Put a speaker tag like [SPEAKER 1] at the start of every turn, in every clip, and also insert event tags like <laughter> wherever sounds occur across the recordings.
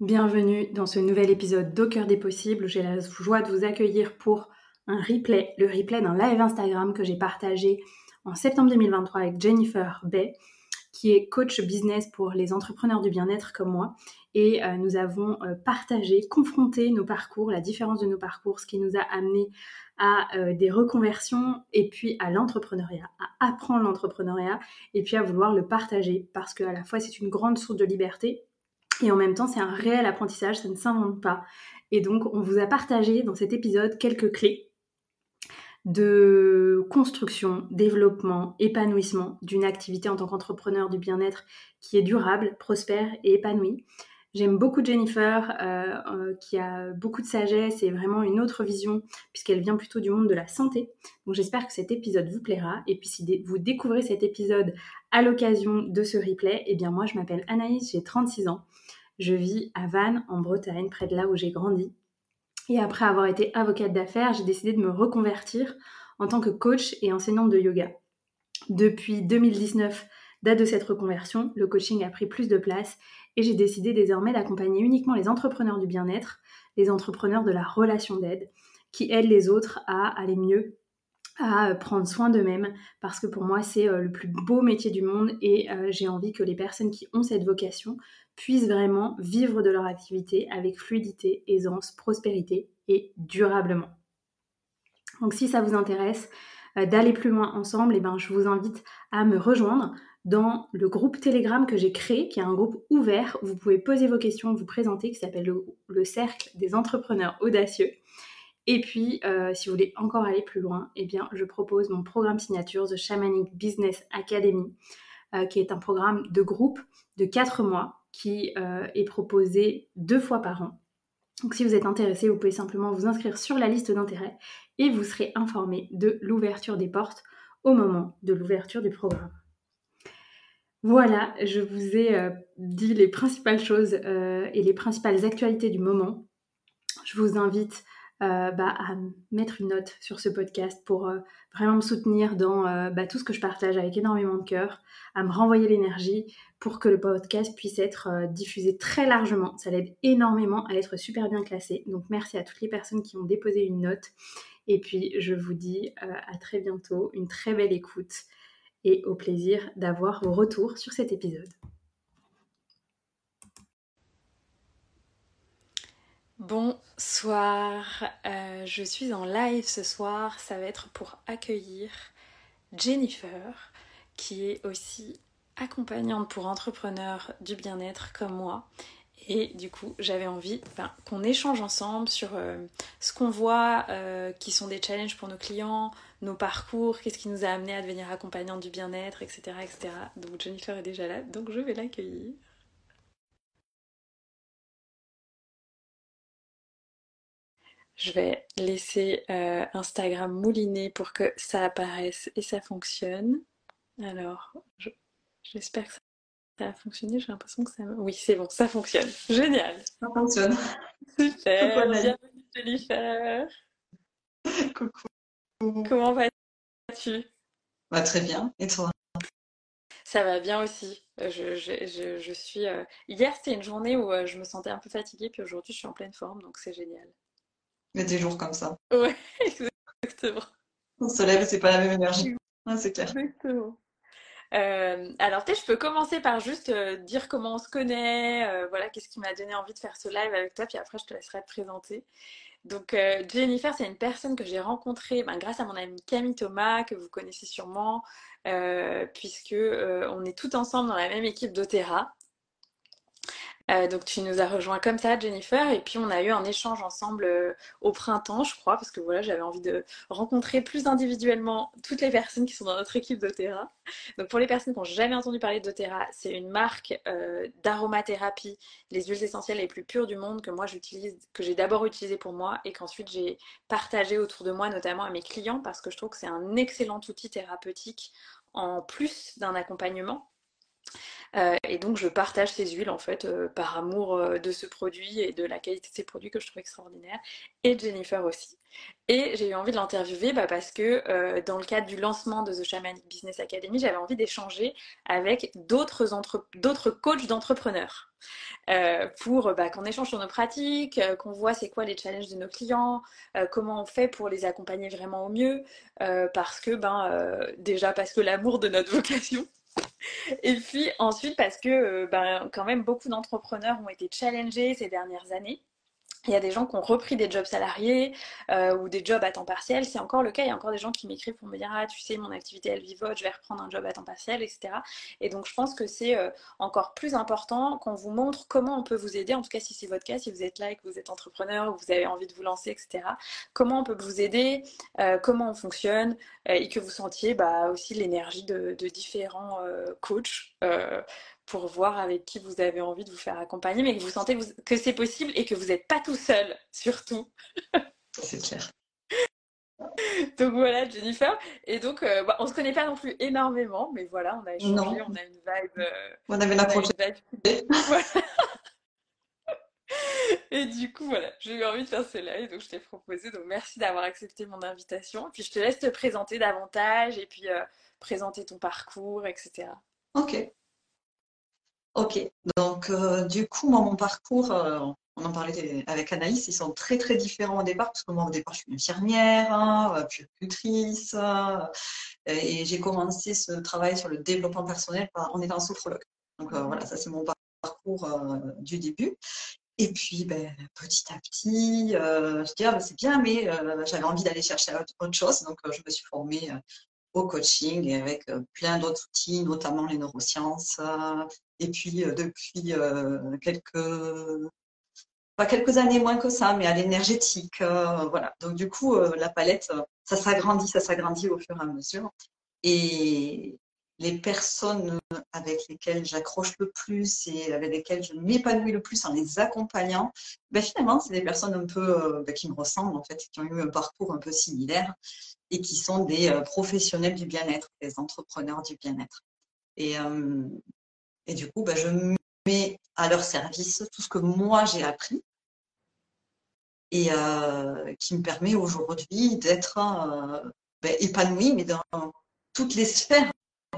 [SPEAKER 1] Bienvenue dans ce nouvel épisode d'Au des possibles. J'ai la joie de vous accueillir pour un replay, le replay d'un live Instagram que j'ai partagé en septembre 2023 avec Jennifer Bay, qui est coach business pour les entrepreneurs du bien-être comme moi. Et euh, nous avons euh, partagé, confronté nos parcours, la différence de nos parcours, ce qui nous a amené à euh, des reconversions et puis à l'entrepreneuriat, à apprendre l'entrepreneuriat et puis à vouloir le partager parce qu'à la fois c'est une grande source de liberté et en même temps, c'est un réel apprentissage, ça ne s'invente pas. Et donc, on vous a partagé dans cet épisode quelques clés de construction, développement, épanouissement d'une activité en tant qu'entrepreneur du bien-être qui est durable, prospère et épanouie.
[SPEAKER 2] J'aime beaucoup Jennifer, euh, euh, qui a beaucoup de sagesse et vraiment une autre vision, puisqu'elle vient plutôt du monde de la santé. Donc j'espère que cet épisode vous plaira. Et puis si vous découvrez cet épisode à l'occasion de ce replay, eh bien moi je m'appelle Anaïs, j'ai 36 ans. Je vis à Vannes, en Bretagne, près de là où j'ai grandi. Et après avoir été avocate d'affaires, j'ai décidé de me reconvertir en tant que coach et enseignante de yoga. Depuis 2019, date de cette reconversion, le coaching a pris plus de place et j'ai décidé désormais d'accompagner uniquement les entrepreneurs du bien-être, les entrepreneurs de la relation d'aide, qui aident les autres à aller mieux, à prendre soin d'eux-mêmes, parce que pour moi c'est euh, le plus beau métier du monde et euh, j'ai envie que les personnes qui ont cette vocation puissent vraiment vivre de leur activité avec fluidité, aisance, prospérité et durablement. Donc si ça vous intéresse euh, d'aller plus loin ensemble, eh ben, je vous invite à me rejoindre dans le groupe Telegram que j'ai créé, qui est un groupe ouvert où vous pouvez poser vos questions, vous présenter, qui s'appelle le, Cercle des entrepreneurs audacieux. Et puis, euh, si vous voulez encore aller plus loin, eh bien, je propose mon programme signature, The Shamanic Business Academy, euh, qui est un programme de groupe de 4 mois qui euh, est proposé deux fois par an. Donc, si vous êtes intéressé, vous pouvez simplement vous inscrire sur la liste d'intérêt et vous serez informé de l'ouverture des portes au moment de l'ouverture du programme. Voilà, je vous ai dit les principales choses et les principales actualités du moment. Je vous invite euh, bah, à mettre une note sur ce podcast pour vraiment me soutenir dans bah, tout ce que je partage avec énormément de cœur, à me renvoyer l'énergie pour que le podcast puisse être diffusé très largement. Ça l'aide énormément à être super bien classé. Donc merci à toutes les personnes qui ont déposé une note. Et puis je vous dis à très bientôt, une très belle écoute et au plaisir d'avoir vos retours sur cet épisode.
[SPEAKER 1] Bonsoir, euh, je suis en live ce soir, ça va être pour accueillir Jennifer, qui est aussi accompagnante pour entrepreneurs du bien-être comme moi et du coup, j'avais envie ben, qu'on échange ensemble sur euh, ce qu'on voit, euh, qui sont des challenges pour nos clients, nos parcours, qu'est-ce qui nous a amené à devenir accompagnant du bien-être, etc., etc. Donc Jennifer est déjà là, donc je vais l'accueillir. Je vais laisser euh, Instagram mouliner pour que ça apparaisse et ça fonctionne. Alors, j'espère que ça ça a fonctionné, j'ai l'impression que ça... Oui, c'est bon, ça fonctionne. Génial.
[SPEAKER 3] Ça fonctionne.
[SPEAKER 1] Super. Bienvenue Jennifer.
[SPEAKER 3] Coucou.
[SPEAKER 1] Comment vas-tu?
[SPEAKER 3] Bah, Très bien. Et toi?
[SPEAKER 1] Ça va bien aussi. Je, je, je, suis. Euh, hier, c'était une journée où euh, je me sentais un peu fatiguée, puis aujourd'hui, je suis en pleine forme, donc c'est génial.
[SPEAKER 3] Il y a des jours comme ça.
[SPEAKER 1] Ouais, <laughs> exactement.
[SPEAKER 3] On se lève, c'est pas la même énergie. c'est clair.
[SPEAKER 1] Exactement. Euh, alors peut-être je peux commencer par juste euh, dire comment on se connaît, euh, voilà, qu'est-ce qui m'a donné envie de faire ce live avec toi, puis après je te laisserai te présenter. Donc Jennifer, c'est une personne que j'ai rencontrée ben, grâce à mon amie Camille Thomas, que vous connaissez sûrement, puisque on est tout ensemble dans la même équipe d'Otera. Euh, donc tu nous as rejoint comme ça, Jennifer, et puis on a eu un échange ensemble euh, au printemps, je crois, parce que voilà, j'avais envie de rencontrer plus individuellement toutes les personnes qui sont dans notre équipe d'Otera. Donc pour les personnes qui n'ont jamais entendu parler d'Otera, c'est une marque euh, d'aromathérapie, les huiles essentielles les plus pures du monde que moi j'utilise, que j'ai d'abord utilisé pour moi et qu'ensuite j'ai partagé autour de moi, notamment à mes clients, parce que je trouve que c'est un excellent outil thérapeutique en plus d'un accompagnement. Euh, et donc je partage ces huiles en fait euh, par amour euh, de ce produit et de la qualité de ces produits que je trouve extraordinaire. Et Jennifer aussi. Et j'ai eu envie de l'interviewer bah, parce que dans le cadre du lancement de The Shamanic Business Academy, j'avais envie d'échanger avec d'autres entre... coachs d'entrepreneurs. pour bah, qu'on échange sur nos pratiques, qu'on voit c'est quoi les challenges de nos clients, comment on fait pour les accompagner vraiment au mieux, parce que ben déjà parce que l'amour de notre vocation, <laughs> et puis ensuite parce que euh, ben, quand même beaucoup d'entrepreneurs ont été challengés ces dernières années il y a des gens qui ont repris des jobs salariés euh, ou des jobs à temps partiel. C'est encore le cas. Il y a encore des gens qui m'écrivent pour me dire Ah, tu sais, mon activité elle vivote, je vais reprendre un job à temps partiel, etc. Et donc, je pense que c'est euh, encore plus important qu'on vous montre comment on peut vous aider. En tout cas, si c'est votre cas, si vous êtes là et que vous êtes entrepreneur ou vous avez envie de vous lancer, etc. Comment on peut vous aider, euh, comment on fonctionne et que vous sentiez bah, aussi l'énergie de, de différents coachs pour voir avec qui vous avez envie de vous faire accompagner, mais que vous sentez que c'est possible et que vous n'êtes pas tout seul, <laughs> surtout.
[SPEAKER 3] C'est clair. <laughs>
[SPEAKER 1] donc voilà, Jennifer. Et donc, euh, bah, on se connaît pas non plus énormément, mais voilà, on a échangé, on a une vibe. Euh,
[SPEAKER 3] on avait <laughs>
[SPEAKER 1] Et du coup, voilà, j'ai eu envie de faire ce live, donc je t'ai proposé. Donc merci d'avoir accepté mon invitation. Et puis je te laisse te présenter davantage et puis euh, présenter ton parcours, etc.
[SPEAKER 3] Ok. Ok. Donc du coup, moi, mon parcours, on en parlait avec Anaïs, ils sont très très différents au départ, parce que moi au départ je suis infirmière, hein, puéricultrice, et j'ai commencé ce travail sur le développement personnel en étant sophrologue. Donc euh, voilà, ça c'est mon parcours euh, du début. Et puis ben, petit à petit, euh, je dis ah, ben, c'est bien, mais j'avais envie d'aller chercher autre chose, donc je me suis formée au coaching avec plein d'autres outils, notamment les neurosciences. et puis depuis quelques quelques années moins que ça, mais à l'énergétique. Euh, voilà. Donc du coup, euh, la palette, euh, ça s'agrandit, ça s'agrandit au fur et à mesure. Et les personnes avec lesquelles j'accroche le plus et avec lesquelles je m'épanouis le plus en les accompagnant, ben finalement, c'est des personnes un peu ben, qui me ressemblent en fait, qui ont eu un parcours un peu similaire et qui sont des professionnels du bien-être, des entrepreneurs du bien-être. Et, et du coup, ben, je mets à leur service tout ce que moi j'ai appris et euh, qui me permet aujourd'hui d'être euh, ben, épanouie, mais dans toutes les sphères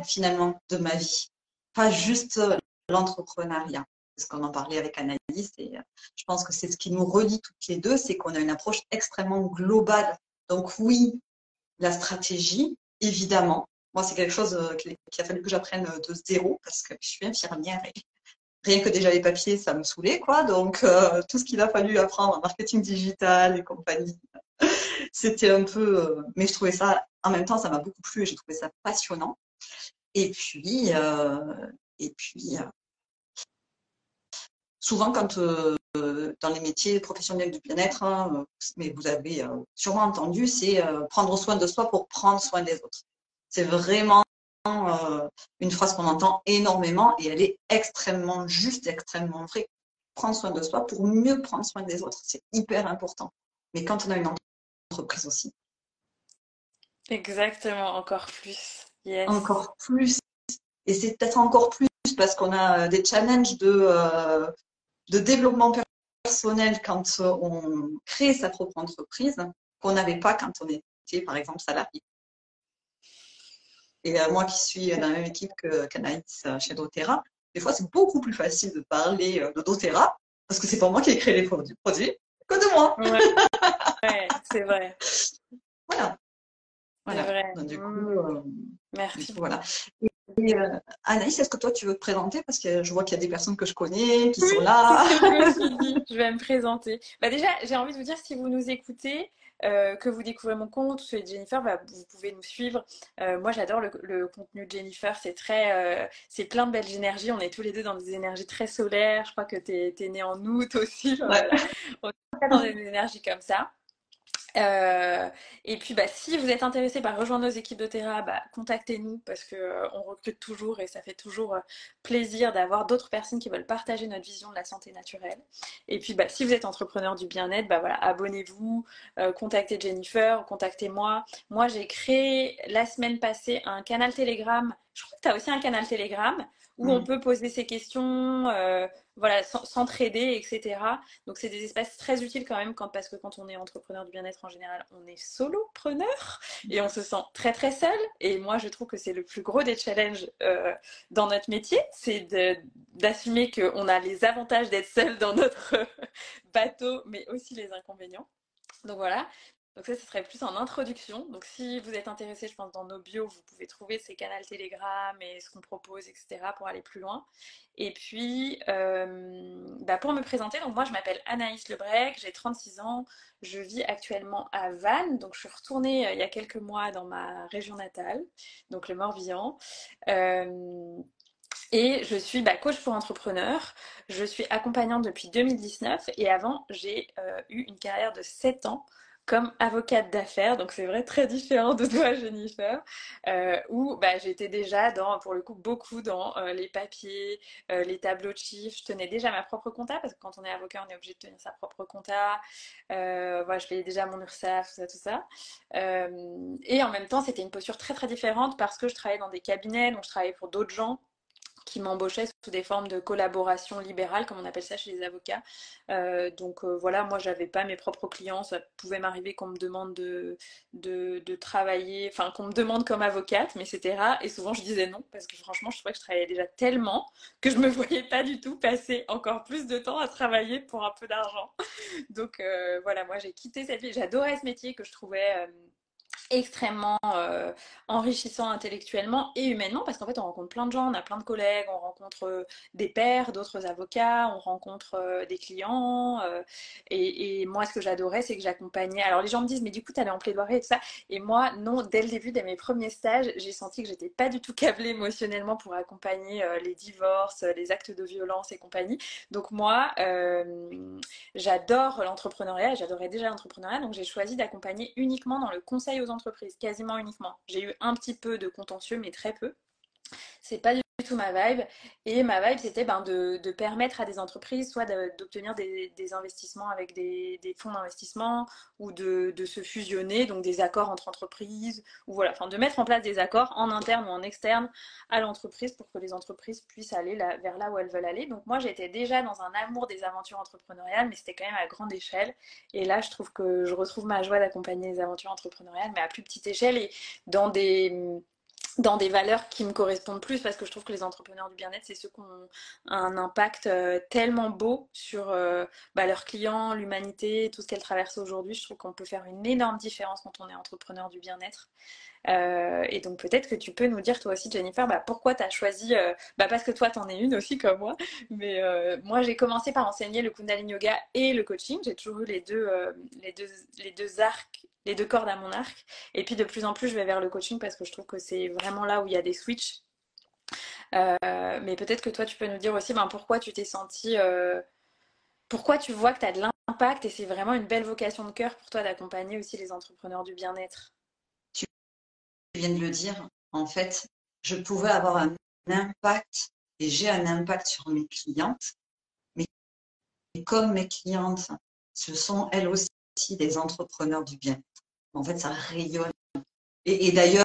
[SPEAKER 3] finalement de ma vie, pas juste l'entrepreneuriat. Parce qu'on en parlait avec Annalise et euh, je pense que c'est ce qui nous relie toutes les deux, c'est qu'on a une approche extrêmement globale. Donc oui, la stratégie, évidemment. Moi, c'est quelque chose qui a fallu que j'apprenne de zéro parce que je suis infirmière et <laughs> rien que déjà les papiers, ça me saoulait, quoi. Donc, euh, tout ce qu'il a fallu apprendre en marketing digital et compagnie, <laughs> c'était un peu. Euh, mais je trouvais ça, en même temps, ça m'a beaucoup plu et j'ai trouvé ça passionnant. Et puis, euh, et puis souvent, quand dans les métiers professionnels du bien-être, hein, mais vous avez sûrement entendu, c'est prendre soin de soi pour prendre soin des autres. C'est vraiment euh, une phrase qu'on entend énormément et elle est extrêmement juste, extrêmement vraie. Prendre soin de soi pour mieux prendre soin des autres, c'est hyper important. Mais quand on a une entreprise aussi.
[SPEAKER 1] Exactement, encore plus.
[SPEAKER 3] Encore plus. Et c'est peut-être encore plus parce qu'on a des challenges de, euh, de développement personnel quand on crée sa propre entreprise qu'on n'avait pas quand on était, par exemple, salarié. Et euh, moi qui suis dans la même équipe que qu'Anaïs euh, chez doTERRA, des fois c'est beaucoup plus facile de parler euh, de doTERRA parce que c'est pas moi qui ai créé les produits, que de moi.
[SPEAKER 1] Ouais, c'est vrai.
[SPEAKER 3] Voilà.
[SPEAKER 1] Voilà. Vrai.
[SPEAKER 3] du coup, mmh.
[SPEAKER 1] Merci.
[SPEAKER 3] voilà. Et, Anaïs, est-ce que toi tu veux te présenter? Parce que je vois qu'il y a des personnes que je connais qui sont là.
[SPEAKER 1] je, <laughs> je vais me présenter. Bah déjà, j'ai envie de vous dire, si vous nous écoutez, euh, que vous découvrez mon compte, celui de Jennifer, bah, vous pouvez nous suivre. Euh, moi, j'adore le, contenu de Jennifer. C'est très, euh, c'est plein de belles énergies. On est tous les deux dans des énergies très solaires. Je crois que tu es, née en août aussi. On est dans des énergies comme ça. Euh, et puis, bah, si vous êtes intéressé par rejoindre nos équipes de terrain, bah, contactez-nous parce qu'on euh, recrute toujours et ça fait toujours euh, plaisir d'avoir d'autres personnes qui veulent partager notre vision de la santé naturelle. Et puis, bah, si vous êtes entrepreneur du bien-être, bah, voilà, abonnez-vous, contactez Jennifer, contactez-moi. Moi, j'ai créé la semaine passée un canal Telegram. Je crois que tu as aussi un canal Telegram où on mm. peut poser ses questions, voilà, s'entraider, etc. Donc c'est des espaces très utiles quand même, parce que quand on est entrepreneur du bien-être en général, on est solopreneur et on se sent très très seul. Et moi, je trouve que c'est le plus gros des challenges euh, dans notre métier, c'est d'assumer qu'on a les avantages d'être seul dans notre <laughs> bateau, mais aussi les inconvénients. Donc voilà, donc ça, ce serait plus en introduction. Donc si vous êtes intéressé, je pense, dans nos bios, vous pouvez trouver ces canaux Telegram et ce qu'on propose, etc. pour aller plus loin. Et puis, euh, bah, pour me présenter, donc moi, je m'appelle Anaïs Lebrec, j'ai 36 ans, je vis actuellement à Vannes. Donc je suis retournée euh, il y a quelques mois dans ma région natale, donc le Morbihan. Euh, et je suis bah, coach pour entrepreneurs. Je suis accompagnante depuis 2019 et avant, j'ai eu une carrière de 7 ans comme avocate d'affaires, donc c'est vrai très différent de <laughs> toi Jennifer, euh, où bah, j'étais déjà dans, pour le coup, beaucoup dans euh, les papiers, euh, les tableaux de chiffres. Je tenais déjà ma propre compta, parce que quand on est avocat, on est obligé de tenir sa propre compta. voilà, je payais déjà mon URSAF, tout ça, tout ça. et en même temps, c'était une posture très très différente parce que je travaillais dans des cabinets, donc je travaillais pour d'autres gens qui m'embauchaient sous des formes de collaboration libérale, comme on appelle ça chez les avocats. Euh, donc euh, voilà, moi j'avais pas mes propres clients, ça pouvait m'arriver qu'on me demande de, de, travailler, enfin qu'on me demande comme avocate, mais c'était et souvent je disais non parce que franchement je trouvais que je travaillais déjà tellement que je me <laughs> voyais pas du tout passer encore plus de temps à travailler pour un peu d'argent. Donc euh, voilà, moi j'ai quitté cette vie, j'adorais ce métier que je trouvais extrêmement euh, enrichissant intellectuellement et humainement parce qu'en fait on rencontre plein de gens, on a plein de collègues, on rencontre euh, des pairs, d'autres avocats, on rencontre euh, des clients et, moi ce que j'adorais c'est que j'accompagnais, alors les gens me disent mais du coup t'allais en plaidoirie et tout ça. Et moi non, dès le début, dès mes premiers stages j'ai senti que j'étais pas du tout câblée émotionnellement pour accompagner les divorces, les actes de violence et compagnie. Donc moi j'adore l'entrepreneuriat, j'adorais déjà l'entrepreneuriat. Donc j'ai choisi d'accompagner uniquement dans le conseil entreprises, quasiment uniquement. J'ai eu un petit peu de contentieux, mais très peu. C'est pas du tout ma vibe. Et ma vibe, c'était ben, de, permettre à des entreprises soit d'obtenir des, investissements avec des, fonds d'investissement ou de, se fusionner, donc des accords entre entreprises, ou voilà, enfin de mettre en place des accords en interne ou en externe à l'entreprise pour que les entreprises puissent aller vers là où elles veulent aller. Donc moi, j'étais déjà dans un amour des aventures entrepreneuriales, mais c'était quand même à grande échelle. Et là, je trouve que je retrouve ma joie d'accompagner les aventures entrepreneuriales, mais à plus petite échelle et dans des dans des valeurs qui me correspondent plus parce que je trouve que les entrepreneurs du bien-être, c'est ceux qui ont un impact euh, tellement beau sur euh, bah, leurs clients, l'humanité, tout ce qu'elle traverse aujourd'hui. Je trouve qu'on peut faire une énorme différence quand on est entrepreneur du bien-être. Euh, et donc peut-être que tu peux nous dire toi aussi, Jennifer, bah, pourquoi tu as choisi, bah, parce que toi, tu en es une aussi comme moi, mais moi, j'ai commencé par enseigner le Kundalini Yoga et le coaching. J'ai toujours eu les deux, les deux, les deux arcs les deux cordes à mon arc. Et puis de plus en plus, je vais vers le coaching parce que je trouve que c'est vraiment là où il y a des switches. Euh, mais peut-être que toi, tu peux nous dire aussi ben, pourquoi tu t'es senti. Euh, pourquoi tu vois que tu as de l'impact et c'est vraiment une belle vocation de cœur pour toi d'accompagner aussi les entrepreneurs du bien-être?
[SPEAKER 3] Tu viens de le dire. En fait, je pouvais avoir un impact et j'ai un impact sur mes clientes. Mais comme mes clientes, ce sont elles aussi des entrepreneurs du bien. En fait, ça rayonne. Et, d'ailleurs,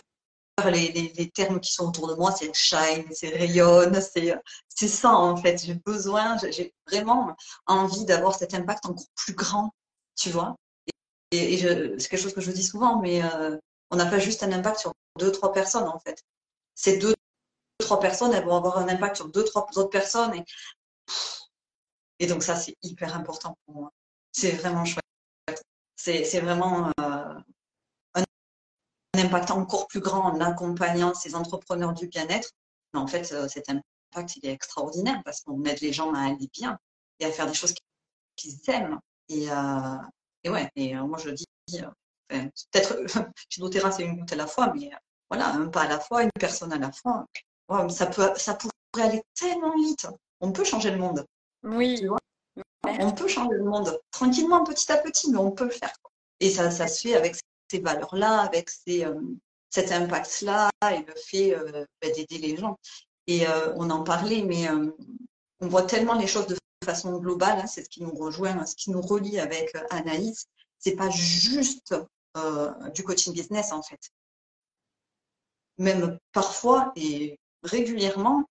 [SPEAKER 3] les, termes qui sont autour de moi, c'est shine, c'est rayonne, c'est ça en fait. J'ai besoin, j'ai vraiment envie d'avoir cet impact encore plus grand, tu vois. Et, c'est quelque chose que je dis souvent, mais euh, on n'a pas juste un impact sur deux, trois personnes en fait. Ces deux, trois personnes, elles vont avoir un impact sur deux, trois autres personnes. Et, donc ça, c'est hyper important pour moi. C'est vraiment chouette. C'est vraiment euh, impact encore plus grand en accompagnant ces entrepreneurs du bien-être. Mais en fait, euh, cet impact, il est extraordinaire parce qu'on aide les gens à aller bien et à faire des choses qu'ils aiment. Et, euh, et, ouais, et moi je dis, peut-être, <laughs> Chidotera, c'est une goutte à la fois, mais voilà, un pas à la fois, une personne à la fois. ça, peut, ça pourrait aller tellement vite. On peut changer le monde.
[SPEAKER 1] Oui. Tu vois?
[SPEAKER 3] On peut changer le monde tranquillement, petit à petit, mais on peut le faire. Et ça, ça se fait avec ces valeurs-là, avec ces, euh, cet impact-là et le fait euh, bah, d'aider les gens. Et euh, on en parlait, mais on voit tellement les choses de façon globale. Hein, c'est ce qui nous rejoint, ce qui nous relie avec Anaïs. C'est pas juste du coaching business en fait. Même parfois et régulièrement,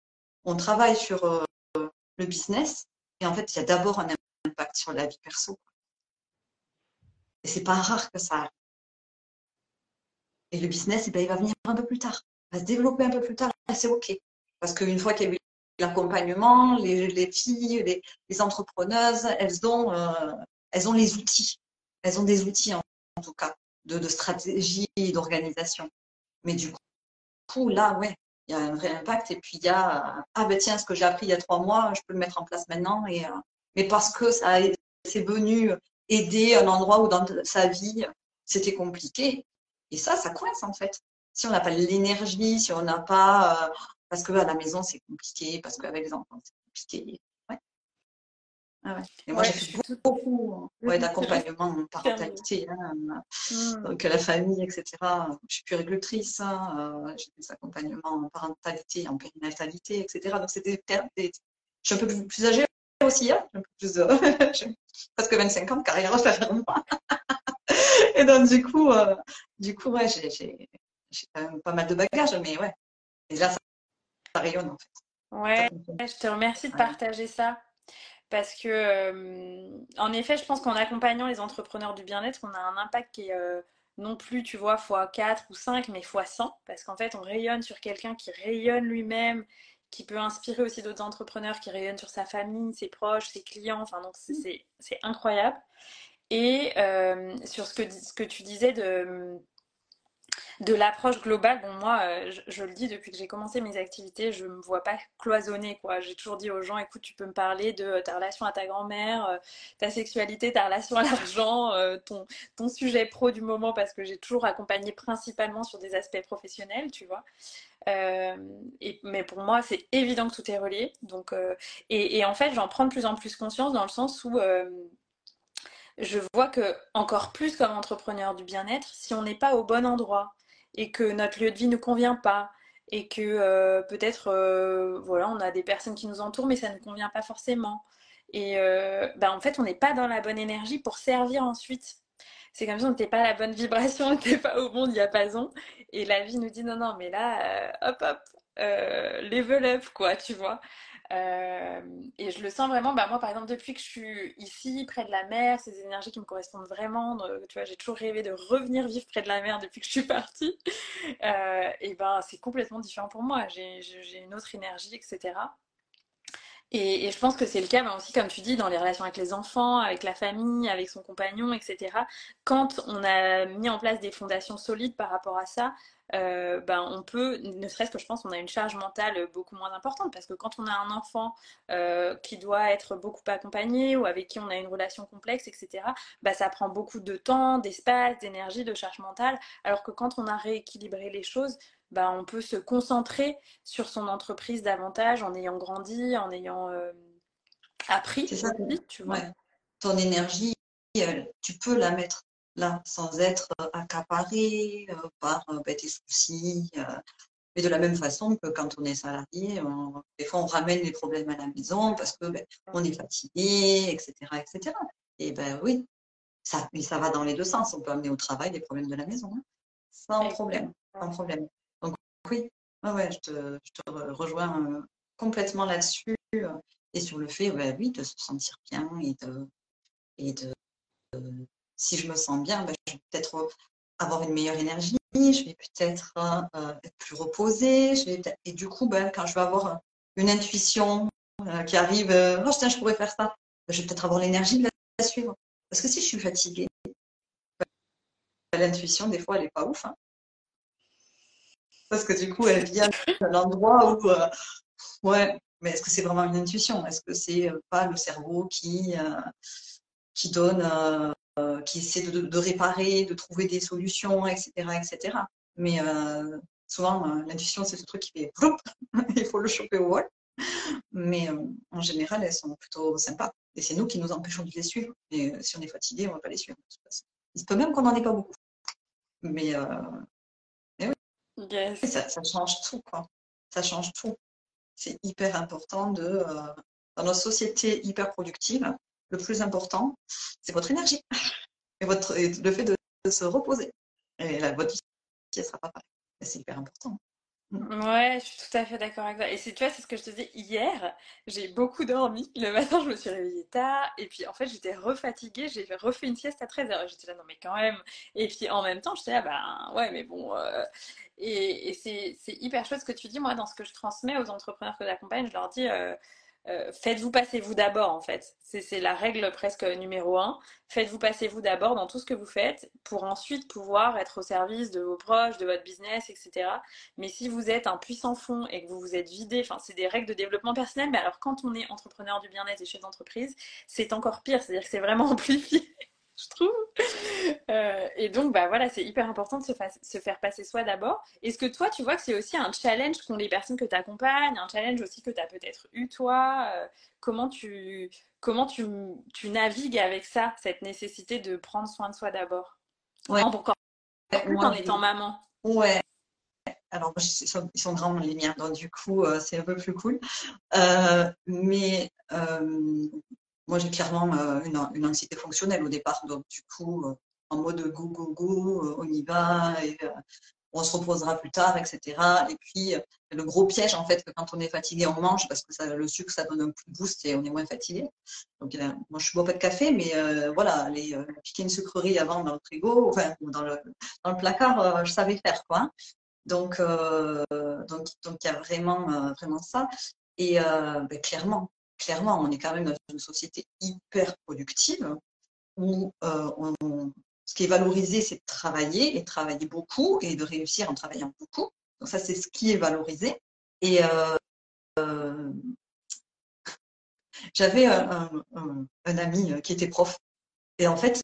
[SPEAKER 3] on travaille sur le business et en fait, il y a d'abord un impact sur la vie perso. Et c'est pas rare que ça arrive. Et le business, eh ben, il va venir un peu plus tard, il va se développer un peu plus tard, c'est OK. Parce qu'une fois qu'il y a eu l'accompagnement, les, filles, les, entrepreneuses, elles ont, euh, elles ont les outils. Elles ont des outils, en, tout cas, de, de stratégie et d'organisation. Mais du coup, là, ouais, il y a un vrai impact. Et puis il y a, ah ben tiens, ce que j'ai appris il y a trois mois, je peux le mettre en place maintenant. Et, euh, mais parce que ça c'est venu aider un endroit où dans sa vie, c'était compliqué. Et ça, ça coince en fait. Si on n'a pas l'énergie, si on n'a pas, euh, parce que à la maison c'est compliqué, parce qu'avec les enfants c'est compliqué. Ouais. Ah et moi, j'ai fait beaucoup d'accompagnement en parentalité, hein, mmh. donc la famille, etc. Je suis puéricultrice, hein, euh, j'ai des accompagnements en parentalité, en périnatalité, etc. Donc, c'était des... Je suis un peu plus, âgée aussi, hein, un peu plus, euh, <laughs> presque 25 ans de carrière, <laughs> ça fait moi. Et donc, du coup, euh, du coup ouais, j'ai quand même pas mal de bagages, mais ouais. Et là, ça rayonne, en fait.
[SPEAKER 1] Ouais, je te remercie de partager ça. Parce que, euh, en effet, je pense qu'en accompagnant les entrepreneurs du bien-être, on a un impact qui est euh, non plus, tu vois, fois 4 ou 5, mais fois 100. Parce qu'en fait, on rayonne sur quelqu'un qui rayonne lui-même, qui peut inspirer aussi d'autres entrepreneurs, qui rayonnent sur sa famille, ses proches, ses clients. Enfin, donc, c'est incroyable. Et euh, sur ce que, ce que tu disais de de l'approche globale, bon moi, euh, je, le dis depuis que j'ai commencé mes activités, je me vois pas cloisonner quoi. J'ai toujours dit aux gens, écoute, tu peux me parler de ta relation à ta grand-mère, euh, ta sexualité, ta relation à l'argent, euh, ton, ton sujet pro du moment, parce que j'ai toujours accompagné principalement sur des aspects professionnels, tu vois. et, mais pour moi, c'est évident que tout est relié. Donc, et, et, en fait, j'en prends de plus en plus conscience dans le sens où je vois que encore plus comme entrepreneur du bien-être, si on n'est pas au bon endroit, et que notre lieu de vie ne convient pas et que euh, peut-être euh, voilà on a des personnes qui nous entourent mais ça ne convient pas forcément. Et euh, ben, en fait on n'est pas dans la bonne énergie pour servir ensuite. C'est comme si on n'était pas à la bonne vibration <laughs> on n'était pas au bon diapason. Et la vie nous dit non non mais là hop hop level up quoi tu vois et je le sens vraiment, bah moi par exemple, depuis que je suis ici, près de la mer, ces énergies qui me correspondent vraiment, tu vois, j'ai toujours rêvé de revenir vivre près de la mer depuis que je suis partie. Euh, et ben c'est complètement différent pour moi, j'ai une autre énergie, etc. Et, je pense que c'est le cas aussi, comme tu dis, dans les relations avec les enfants, avec la famille, avec son compagnon, etc. Quand on a mis en place des fondations solides par rapport à ça, euh, ben, on peut, ne serait-ce que je pense, on a une charge mentale beaucoup moins importante parce que quand on a un enfant euh, qui doit être beaucoup accompagné ou avec qui on a une relation complexe, etc., ben, ça prend beaucoup de temps, d'espace, d'énergie, de charge mentale, alors que quand on a rééquilibré les choses, bah, on peut se concentrer sur son entreprise davantage en ayant grandi, en ayant euh, appris.
[SPEAKER 3] C'est ça, tu vois. Ton énergie, tu peux la mettre là sans être accaparé euh, par euh, bah, tes soucis. mais de la même façon que quand on est salarié, des fois on ramène les problèmes à la maison parce que ben, on est fatigué, etc., etc. Et ben oui, ça, ça va dans les deux sens. On peut amener au travail des problèmes de la maison, hein. sans problème, sans problème. Oui, ouais, je te, rejoins euh, complètement là-dessus euh, et sur le fait, oui, de se sentir bien et de, et de, si je me sens bien, bah, je vais peut-être avoir une meilleure énergie, je vais peut-être euh, être plus reposée, je vais et du coup, ben, quand je vais avoir une intuition qui arrive, oh tiens, je pourrais faire ça, je vais peut-être avoir l'énergie de la suivre. Parce que si je suis fatiguée, l'intuition, des fois, elle n'est pas ouf. Hein. Parce que du coup, elle vient d'un endroit où, euh, ouais, mais est-ce que c'est vraiment une intuition? Est-ce que c'est euh, pas le cerveau qui, euh, qui donne, qui essaie de, réparer, de trouver des solutions, etc., etc. Mais souvent, l'intuition, c'est ce truc qui fait <laughs> il faut le choper au vol. Mais en général, elles sont plutôt sympas. Et c'est nous qui nous empêchons de les suivre. Et si on est fatigué, on ne va pas les suivre. Il se peut même qu'on n'en ait pas beaucoup. Mais ça, change tout, quoi. Ça change tout. C'est hyper important de, euh, dans nos sociétés hyper productives, le plus important, c'est votre énergie et, votre, le fait de, se reposer. Et la, votre vie ne sera pas pareille. C'est hyper important.
[SPEAKER 1] Mm. Ouais, je suis tout à fait d'accord avec toi. Et c'est, tu vois, c'est ce que je te disais hier. J'ai beaucoup dormi. Le matin, je me suis réveillée tard. Et puis, en fait, j'étais refatiguée. J'ai refait une sieste à 13h. J'étais là, non, mais quand même. Et puis, en même temps, j'étais là, bah, ouais, mais bon. Euh, et, c'est, hyper chouette ce que tu dis. Moi, dans ce que je transmets aux entrepreneurs que j'accompagne, je leur dis, euh, euh, faites-vous passer vous d'abord en fait. C'est la règle presque numéro un. Faites-vous passer vous d'abord dans tout ce que vous faites pour ensuite pouvoir être au service de vos proches, de votre business, etc. Mais si vous êtes un puissant fond et que vous vous êtes vidé, enfin c'est des règles de développement personnel, mais alors quand on est entrepreneur du bien-être et chef d'entreprise, c'est encore pire, c'est-à-dire que c'est vraiment <laughs> amplifié. <laughs> je trouve. Euh, et donc, bah voilà, c'est hyper important de se, se, faire passer soi d'abord. Est-ce que toi, tu vois que c'est aussi un challenge qu'ont les personnes que tu accompagnes, un challenge aussi que tu as peut-être eu toi euh, Comment, tu, comment tu, tu, navigues avec ça, cette nécessité de prendre soin de soi d'abord?
[SPEAKER 3] Ouais.
[SPEAKER 1] Encore plus en étant maman.
[SPEAKER 3] Ouais, alors, ils sont, ils sont, grands, les miens, donc du coup, euh, c'est un peu plus cool. mais moi, j'ai clairement euh, une, anxiété fonctionnelle au départ. Donc, du coup, euh, en mode go, go, go, euh, on y va, on se reposera plus tard, etc. Et puis, le gros piège, en fait, que quand on est fatigué, on mange parce que le sucre, ça donne un coup de boost et on est moins fatigué. Donc, moi, je ne bois pas de café, mais voilà, les, piquer une sucrerie avant dans le frigo, enfin, dans le, dans le placard, je savais faire, quoi. Hein. Donc, donc, donc, il y a vraiment, vraiment ça. Et ben, clairement, clairement, on est quand même dans une société hyper productive où euh, ce qui est valorisé, c'est de travailler et de travailler beaucoup et de réussir en travaillant beaucoup. Donc ça, c'est ce qui est valorisé. Et euh, euh, j'avais un, ami qui était prof et en fait,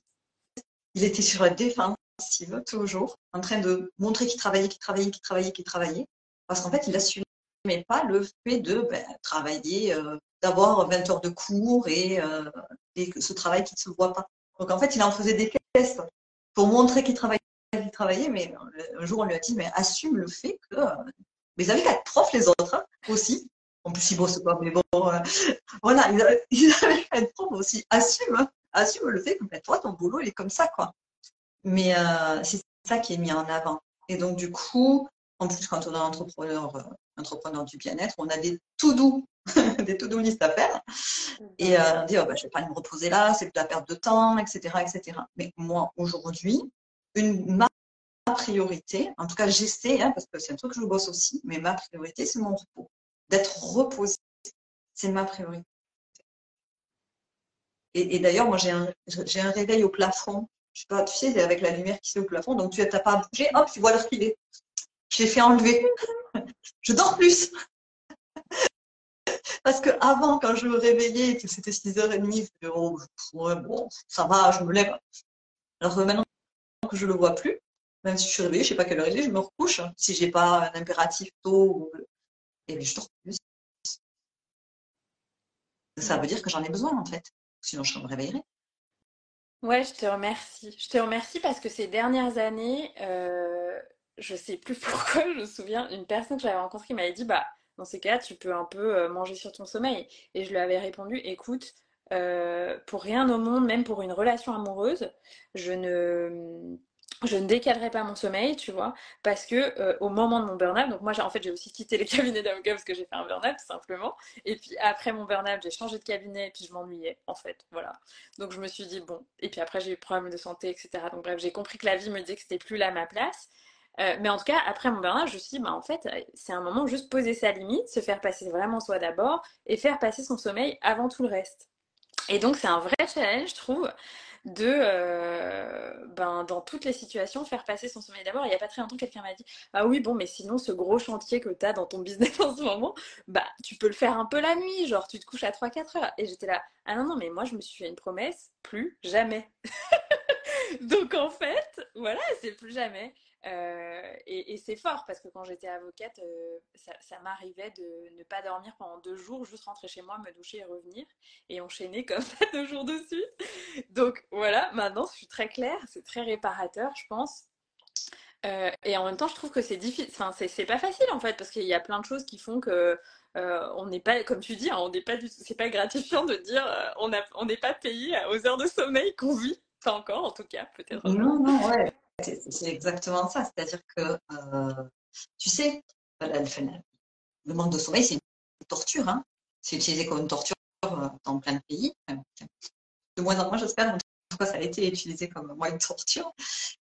[SPEAKER 3] il était sur la défensive toujours, en train de montrer qu'il travaillait, qu'il travaillait, qu'il travaillait, qu'il travaillait, parce qu'en fait, il n'assumait pas le fait de ben, travailler d'avoir 20 heures de cours et, euh, ce travail qui ne se voit pas. Donc en fait, il en faisait des caisses pour montrer qu'il travaillait, travaillait, mais un jour on lui a dit, mais assume le fait que. Euh, mais ils avaient qu'à être profs les autres hein, aussi. En plus, ils bossent pas, mais bon, euh, voilà, ils avaient, <laughs> qu'à être profs aussi. Assume, hein, assume le fait que ben, toi, ton boulot, il est comme ça, quoi. Mais c'est ça qui est mis en avant. Et donc, du coup, en plus, quand on est entrepreneur, entrepreneur du bien-être, on a des tout doux <laughs> des to-do list à faire. Et euh, dit, oh, bah, je ne vais pas me reposer là, c'est de la perte de temps, etc. etc. Mais moi, aujourd'hui, une, ma priorité, en tout cas j'essaie, hein, parce que c'est un truc que je bosse aussi, mais ma priorité, c'est mon repos. D'être reposé, c'est ma priorité. Et, d'ailleurs, moi, j'ai un, réveil au plafond. Je sais pas, tu sais, avec la lumière qui est au plafond, donc tu n'as pas à bouger, hop, tu vois l'heure qu'il l'ai fait enlever. je dors plus. Parce que avant, quand je me réveillais, que c'était 6h30, je oh, ouais, bon, ça va, je me lève. Alors maintenant que je ne le vois plus, même si je suis réveillée, je ne sais pas quelle heure il est, je me recouche. Si je n'ai pas un impératif tôt, et je dors plus. Ça veut dire que j'en ai besoin, en fait. Sinon, je me réveillerai.
[SPEAKER 1] Ouais, je te remercie. Je te remercie parce que ces dernières années, euh, je sais plus <laughs> pourquoi, je me souviens, une personne que j'avais rencontrée m'avait dit, bah, dans ces cas, tu peux un peu euh, manger sur ton sommeil. Et je lui avais répondu, écoute, euh, pour rien au monde, même pour une relation amoureuse, je ne, je ne décalerai pas mon sommeil, tu vois, parce que euh, au moment de mon burn-out, donc moi en fait j'ai aussi quitté les <laughs> cabinets d'avocat parce que j'ai fait un burn-out tout simplement, et puis après mon burn-out j'ai changé de cabinet et puis je m'ennuyais en fait, voilà. Donc je me suis dit bon, et puis après j'ai eu des problèmes de santé, etc. Donc bref, j'ai compris que la vie me disait que c'était plus là ma place, euh, mais en tout cas, après mon burn-out, je me suis dit, bah, en fait, c'est un moment juste poser sa limite, se faire passer vraiment soi d'abord et faire passer son sommeil avant tout le reste. Et donc, c'est un vrai challenge, je trouve, de, euh, ben, dans toutes les situations, faire passer son sommeil d'abord. Il n'y a pas très longtemps, quelqu'un m'a dit, ah oui, bon, mais sinon, ce gros chantier que tu as dans ton business en ce moment, bah, tu peux le faire un peu la nuit, genre, tu te couches à 3-4 heures. Et j'étais là, ah non, non, mais moi, je me suis fait une promesse, plus jamais. <laughs> donc, en fait, voilà, c'est plus jamais. Euh, et, c'est fort parce que quand j'étais avocate, euh, ça, m'arrivait de ne pas dormir pendant deux jours, juste rentrer chez moi, me doucher et revenir, et enchaîner comme ça deux jours de suite. Donc voilà, maintenant je suis très claire, c'est très réparateur, je pense. Euh, et en même temps, je trouve que c'est difficile, enfin, c'est pas facile en fait, parce qu'il y a plein de choses qui font que on n'est pas, comme tu dis, hein, on n'est pas du c'est pas gratifiant de dire on n'est pas payé aux heures de sommeil qu'on vit, pas encore en tout cas, peut-être.
[SPEAKER 3] Non, non, ouais. C'est exactement ça. C'est-à-dire que, euh, tu sais, le manque de sommeil, c'est une torture. Hein. C'est utilisé comme une torture euh, dans plein de pays. De moins en moins, j'espère. En ça a été utilisé comme moyen de torture.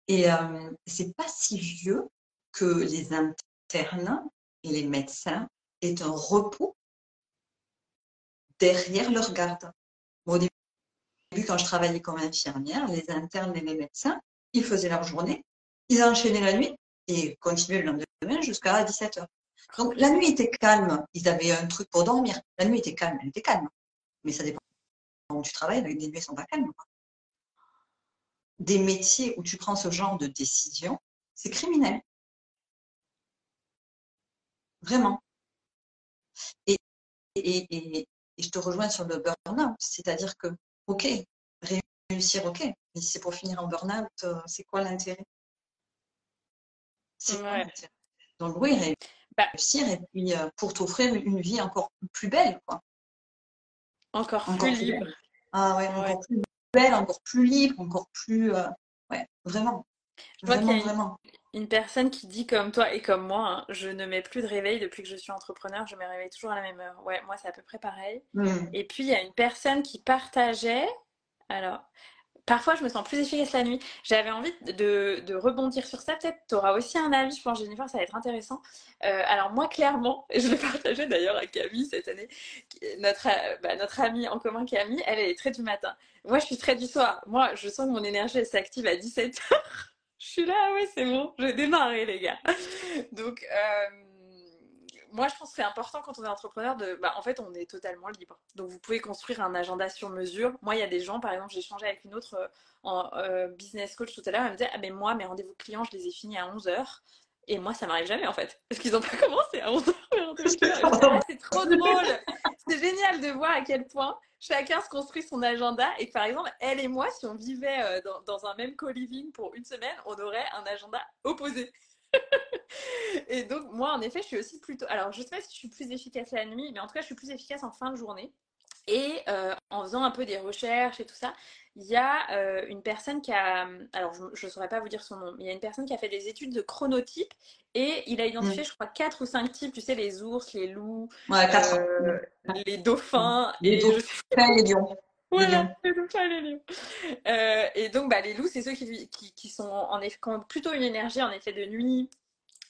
[SPEAKER 3] Et euh, c'est pas si vieux que les internes et les médecins aient un repos derrière leur garde. au début, quand je travaillais comme infirmière, les internes et les médecins, ils faisaient leur journée, ils enchaînaient la nuit et continuaient le lendemain jusqu'à 17h. Donc la nuit était calme, ils avaient un truc pour dormir. La nuit était calme, elle était calme. Mais ça dépend où tu travailles, les nuits ne sont pas calmes. des métiers où tu prends ce genre de décision, c'est criminel. Vraiment. Et, et, je te rejoins sur le burn-out, c'est-à-dire que, ok, réussir, ok, mais si c'est pour finir en burn-out, euh, c'est quoi l'intérêt? C'est quoi l'intérêt? Donc oui, bah réussir et puis euh, pour t'offrir une vie encore plus belle, quoi.
[SPEAKER 1] Encore, plus, libre.
[SPEAKER 3] Ah ouais, encore plus belle, encore plus libre, encore plus. Euh, ouais, vraiment.
[SPEAKER 1] Je vois qu'il y a une, personne qui dit comme toi et comme moi, hein, je ne mets plus de réveil depuis que je suis entrepreneur, je me réveille toujours à la même heure. Ouais, moi c'est à peu près pareil. Mmh. Et puis il y a une personne qui partageait, alors Parfois, je me sens plus efficace la nuit. J'avais envie de, rebondir sur ça. Peut-être tu auras aussi un avis, je pense, Jennifer, ça va être intéressant. Euh, alors, moi, clairement, et <laughs> je l'ai partagé d'ailleurs à Camille cette année, notre, bah, notre amie en commun, Camille, elle, elle est très du matin. Moi, je suis très du soir. Moi, je sens que mon énergie, s'active à 17h. <laughs> je suis là, ouais, c'est bon, je vais démarrer, les gars. Donc, euh, moi, je pense que c'est important quand on est entrepreneur de. Bah, en fait, on est totalement libre. Donc, vous pouvez construire un agenda sur mesure. Moi, il y a des gens, par exemple, j'ai échangé avec une autre euh, en euh, business coach tout à l'heure. Elle me disait Ah, mais moi, mes rendez-vous clients, je les ai finis à 11h. Et moi, ça m'arrive jamais en fait. Parce qu'ils n'ont pas <laughs> commencé à 11h. c'est trop drôle. C'est génial de voir à quel point chacun se construit son agenda. Et que par exemple, elle et moi, si on vivait euh, dans, dans un même co-living pour une semaine, on aurait un agenda opposé. <laughs> et donc, moi, en effet, je suis aussi plutôt. Alors, je sais pas si je suis plus efficace la nuit, mais en tout cas, je suis plus efficace en fin de journée. Et euh, en faisant un peu des recherches et tout ça, il y a euh, une personne qui a. Alors, je ne saurais pas vous dire son nom, mais il y a une personne qui a fait des études de chronotype et il a identifié, je crois, quatre ou cinq types. Tu sais, les ours, les loups,
[SPEAKER 3] euh,
[SPEAKER 1] les dauphins.
[SPEAKER 3] Les dauphins, les lions.
[SPEAKER 1] Voilà, les dauphins les lions. et donc, bah, les loups, c'est ceux qui, qui, qui, sont en effet, qui ont plutôt une énergie en effet de nuit,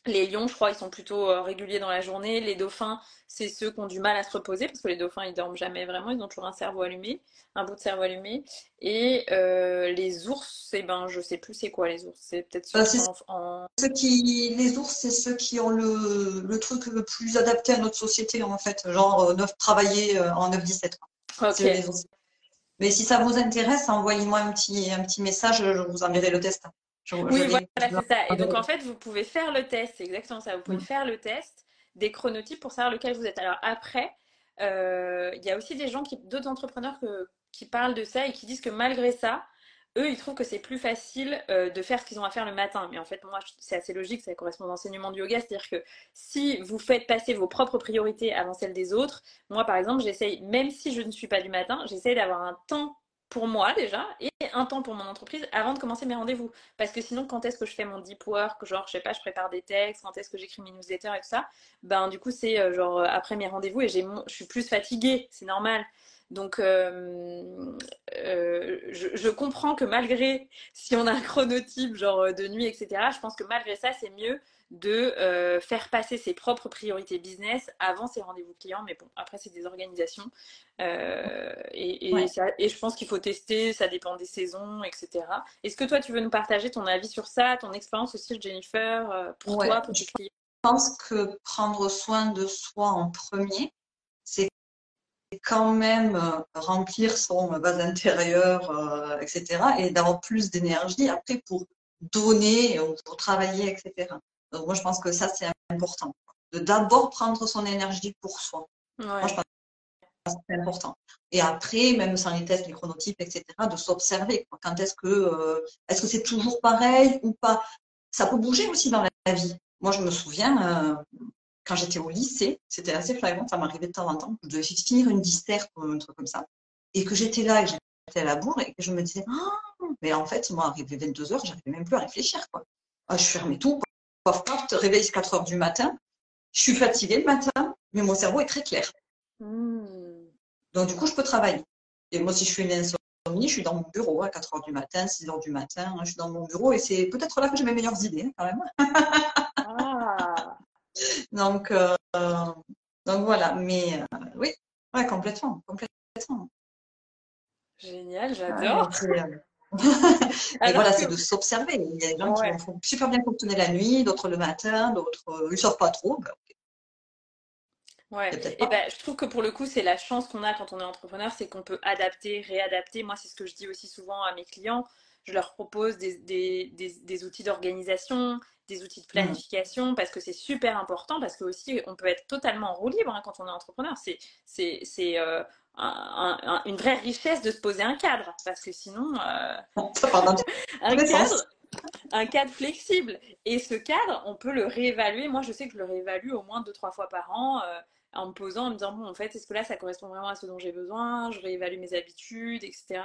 [SPEAKER 1] les lions, je crois, ils sont plutôt euh, réguliers dans la journée. Les dauphins, c'est ceux qui ont du mal à se reposer parce que les dauphins, ils dorment jamais vraiment. Ils ont toujours un cerveau allumé, un bout de cerveau allumé. Et euh, les ours, eh ben, je sais plus c'est quoi les ours. C'est peut-être ceux,
[SPEAKER 3] bah, qui Les ours, c'est ceux qui ont le... truc le plus adapté à notre société, en fait. Genre, euh, travailler en 9-17. Mais si ça vous intéresse, envoyez-moi un petit, un petit message, je vous enverrai le test
[SPEAKER 1] oui, voilà, c'est ça. Et donc, en fait, vous pouvez faire le test, c'est exactement ça. Vous pouvez mm. faire le test des chronotypes pour savoir lequel vous êtes. Alors, après, euh, il y a aussi des gens, d'autres entrepreneurs qui parlent de ça et qui disent que malgré ça, eux, ils trouvent que c'est plus facile euh, de faire ce qu'ils ont à faire le matin. Mais en fait, moi, c'est assez logique, ça correspond à l'enseignement du yoga. C'est-à-dire que si vous faites passer vos propres priorités avant celles des autres, moi, par exemple, j'essaye, même si je ne suis pas du matin, j'essaye d'avoir un temps pour moi déjà et un temps pour mon entreprise avant de commencer mes rendez-vous. Parce que sinon, quand est-ce que je fais mon deep work, genre, je sais pas, je prépare des textes, quand est-ce que j'écris mes newsletters et tout ça, ben du coup, c'est euh, genre après mes rendez-vous et j'ai je suis plus fatiguée, c'est normal. Donc, euh, je, je, comprends que malgré, si on a un chronotype genre de nuit, etc., je pense que malgré ça, c'est mieux de euh, faire passer ses propres priorités business avant ses rendez-vous clients. Mais bon, après, c'est des organisations. Euh, et, et, je pense qu'il faut tester, ça dépend des saisons, etc. Est-ce que toi, tu veux nous partager ton avis sur ça, ton expérience aussi, Jennifer, euh, pour toi, pour tes clients?
[SPEAKER 3] Je pense que prendre soin de soi en premier, quand même remplir son base intérieure, etc. Et d'avoir plus d'énergie après pour donner, pour travailler, etc. Donc moi, je pense que ça, c'est important. De d'abord prendre son énergie pour soi. Moi, je pense que c'est important. Et après, même sans les tests, les chronotypes, etc., de s'observer. Quand est-ce que euh, est-ce que c'est toujours pareil ou pas? Ça peut bouger aussi dans la vie. Moi, je me souviens, euh, quand j'étais au lycée, c'était assez flagrant, ça m'arrivait de temps en temps, je devais finir une disserte ou un truc comme ça, et que j'étais là, et que j'étais à la bourre, et que je me disais, oh, mais en fait, moi, arrivé 22 heures, j'arrivais même plus à réfléchir. Quoi. Ah, je fermais tout, paf, paf, te réveilles 4 heures du matin. Je suis fatiguée le matin, mais mon cerveau est très clair. Hmm. Donc, du coup, je peux travailler. Et moi, si je fais une insomnie, je suis dans mon bureau à 4 heures du matin, 6 heures du matin. je suis dans mon bureau et c'est peut-être là que j'ai mes meilleures idées, hein, quand même. Ah. Donc, euh, donc, voilà. Mais euh, oui, ouais, complètement, complètement.
[SPEAKER 1] Génial, j'adore. <laughs>
[SPEAKER 3] et voilà, c'est de s'observer. Il y a des gens qui vont super bien fonctionner la nuit, d'autres le matin, d'autres euh, ils ne sortent pas trop. Ben,
[SPEAKER 1] ouais. Et ben, je trouve que pour le coup, c'est la chance qu'on a quand on est entrepreneur, c'est qu'on peut adapter, réadapter. Moi, c'est ce que je dis aussi souvent à mes clients. je leur propose des, des, outils d'organisation, des outils de mmh. planification, parce que c'est super important, parce que aussi on peut être totalement en roue libre hein, quand on est entrepreneur. C'est, c'est, euh, une vraie richesse de se poser un cadre, parce que sinon, euh, <laughs> <laughs> un cadre, un cadre flexible. Et ce cadre, on peut le réévaluer. Moi, je sais que je le réévalue au moins deux, trois fois par an euh, en me posant, en me disant, bon, en fait, est-ce que là, ça correspond vraiment à ce dont j'ai besoin? Je réévalue mes habitudes, etc.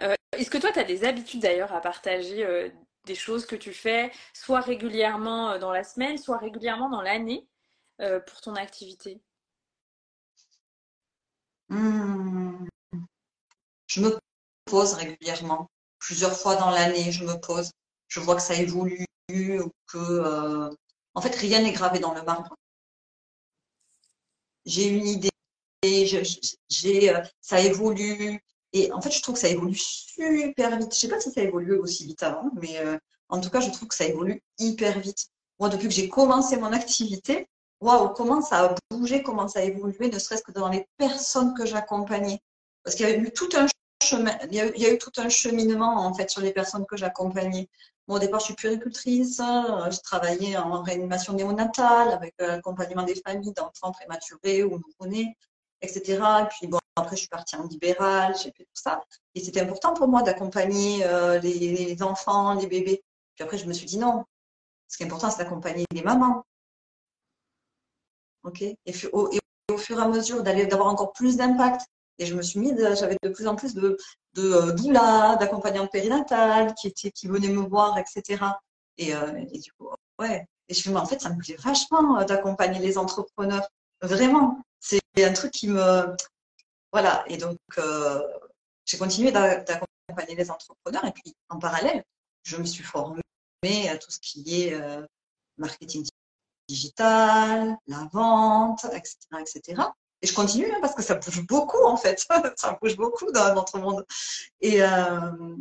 [SPEAKER 1] Euh, est-ce que toi, tu as des habitudes d'ailleurs à partager euh, des choses que tu fais, soit régulièrement dans la semaine, soit régulièrement dans l'année pour ton activité?
[SPEAKER 3] Hmm. Je me pose régulièrement plusieurs fois dans l'année, je me pose, je vois que ça évolue, ou que euh, en fait rien n'est gravé dans le marbre. J'ai une idée, euh, ça évolue, et en fait je trouve que ça évolue super vite. Je sais pas si ça évolue aussi vite avant, mais euh, en tout cas je trouve que ça évolue hyper vite. Moi depuis que j'ai commencé mon activité, waouh, comment ça a bougé, comment ça a évolué, ne serait-ce que dans les personnes que j'accompagnais. Parce qu'il y avait eu tout un il, y a, eu tout un cheminement en fait sur les personnes que j'accompagnais. au départ, je suis puricultrice, euh, je travaillais en réanimation néonatale avec l'accompagnement des familles d'enfants prématurés ou nouveau-nés, etc. Et puis bon, après, je suis partie en libéral, j'ai fait tout ça. Et c'était important pour moi d'accompagner euh, les, enfants, les bébés. Puis après, je me suis dit non. Ce qui est important, c'est d'accompagner les mamans. Ok? Et, au, fur et à mesure d'aller d'avoir encore plus d'impact et je me suis mis, j'avais de plus en plus de, de euh, doulas, d'accompagnantes périnatales qui, venaient me voir, etc. Et, euh, et du coup, ouais. Et je me suis dit, en fait, ça me plaît vachement d'accompagner les entrepreneurs. Vraiment. C'est un truc qui me. Voilà. Et donc, j'ai continué d'accompagner les entrepreneurs. Et puis, en parallèle, je me suis formée à tout ce qui est marketing digital, la vente, etc., etc. Et je continue hein, parce que ça bouge beaucoup en fait. <laughs> ça bouge beaucoup dans notre monde. Et, euh,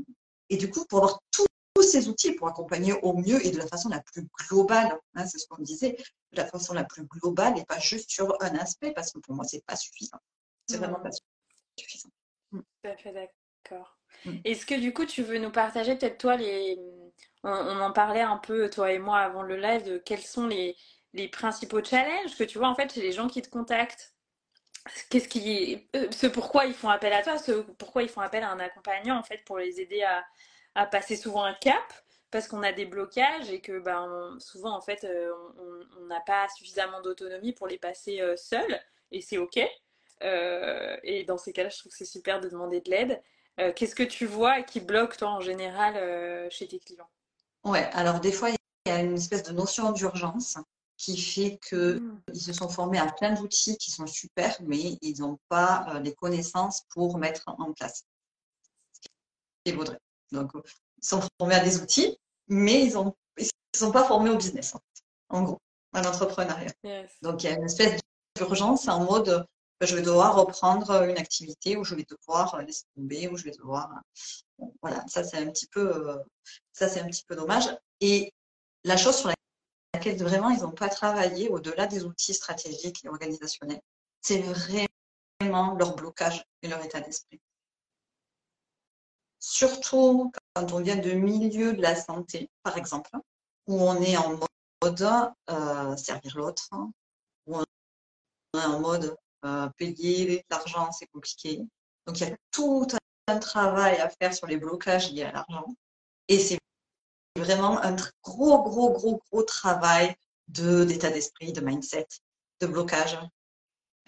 [SPEAKER 3] et du coup, pour avoir tous ces outils pour accompagner au mieux et de la façon la plus globale, hein, c'est ce qu'on me disait, de la façon la plus globale et pas juste sur un aspect parce que pour moi, c'est pas suffisant. C'est vraiment pas suffisant.
[SPEAKER 1] Mm. Tout à fait d'accord. Mm. Est-ce que du coup, tu veux nous partager peut-être toi les. On, on, en parlait un peu, toi et moi, avant le live, de quels sont les, les principaux challenges que tu vois en fait chez les gens qui te contactent? Qu'est-ce qui euh, ce pourquoi ils font appel à toi ce pourquoi ils font appel à un accompagnant en fait pour les aider à, à passer souvent un cap? Parce qu'on a des blocages et que ben souvent en fait euh, on n'a pas suffisamment d'autonomie pour les passer euh, seuls et c'est ok et dans ces cas-là je trouve que c'est super de demander de l'aide qu'est-ce que tu vois qui bloque toi en général chez tes clients?
[SPEAKER 3] Ouais alors des fois il y a une espèce de notion d'urgence qui fait qu'ils mmh. se sont formés à plein d'outils qui sont super, mais ils n'ont pas euh, les connaissances pour mettre en place ce vaudrait. Donc, ils sont formés à des outils, mais ils ne sont pas formés au business, en, gros, à l'entrepreneuriat. Donc, il y a une espèce d'urgence en mode euh, je vais devoir reprendre une activité où je vais devoir laisser tomber, où je vais devoir. voilà, ça c'est un petit peu, euh, ça c'est un petit peu dommage. Et la chose sur laquelle vraiment ils n'ont pas travaillé au-delà des outils stratégiques et organisationnels. C'est vraiment leur blocage et leur état d'esprit. Surtout quand on vient de milieu de la santé, par exemple, où on est en mode euh, servir l'autre, où on est en mode euh, payer l'argent, c'est compliqué. Donc il y a tout un travail à faire sur les blocages liés à l'argent. Et c'est vraiment un gros, gros, gros, gros travail d'état d'esprit, de mindset, de blocage,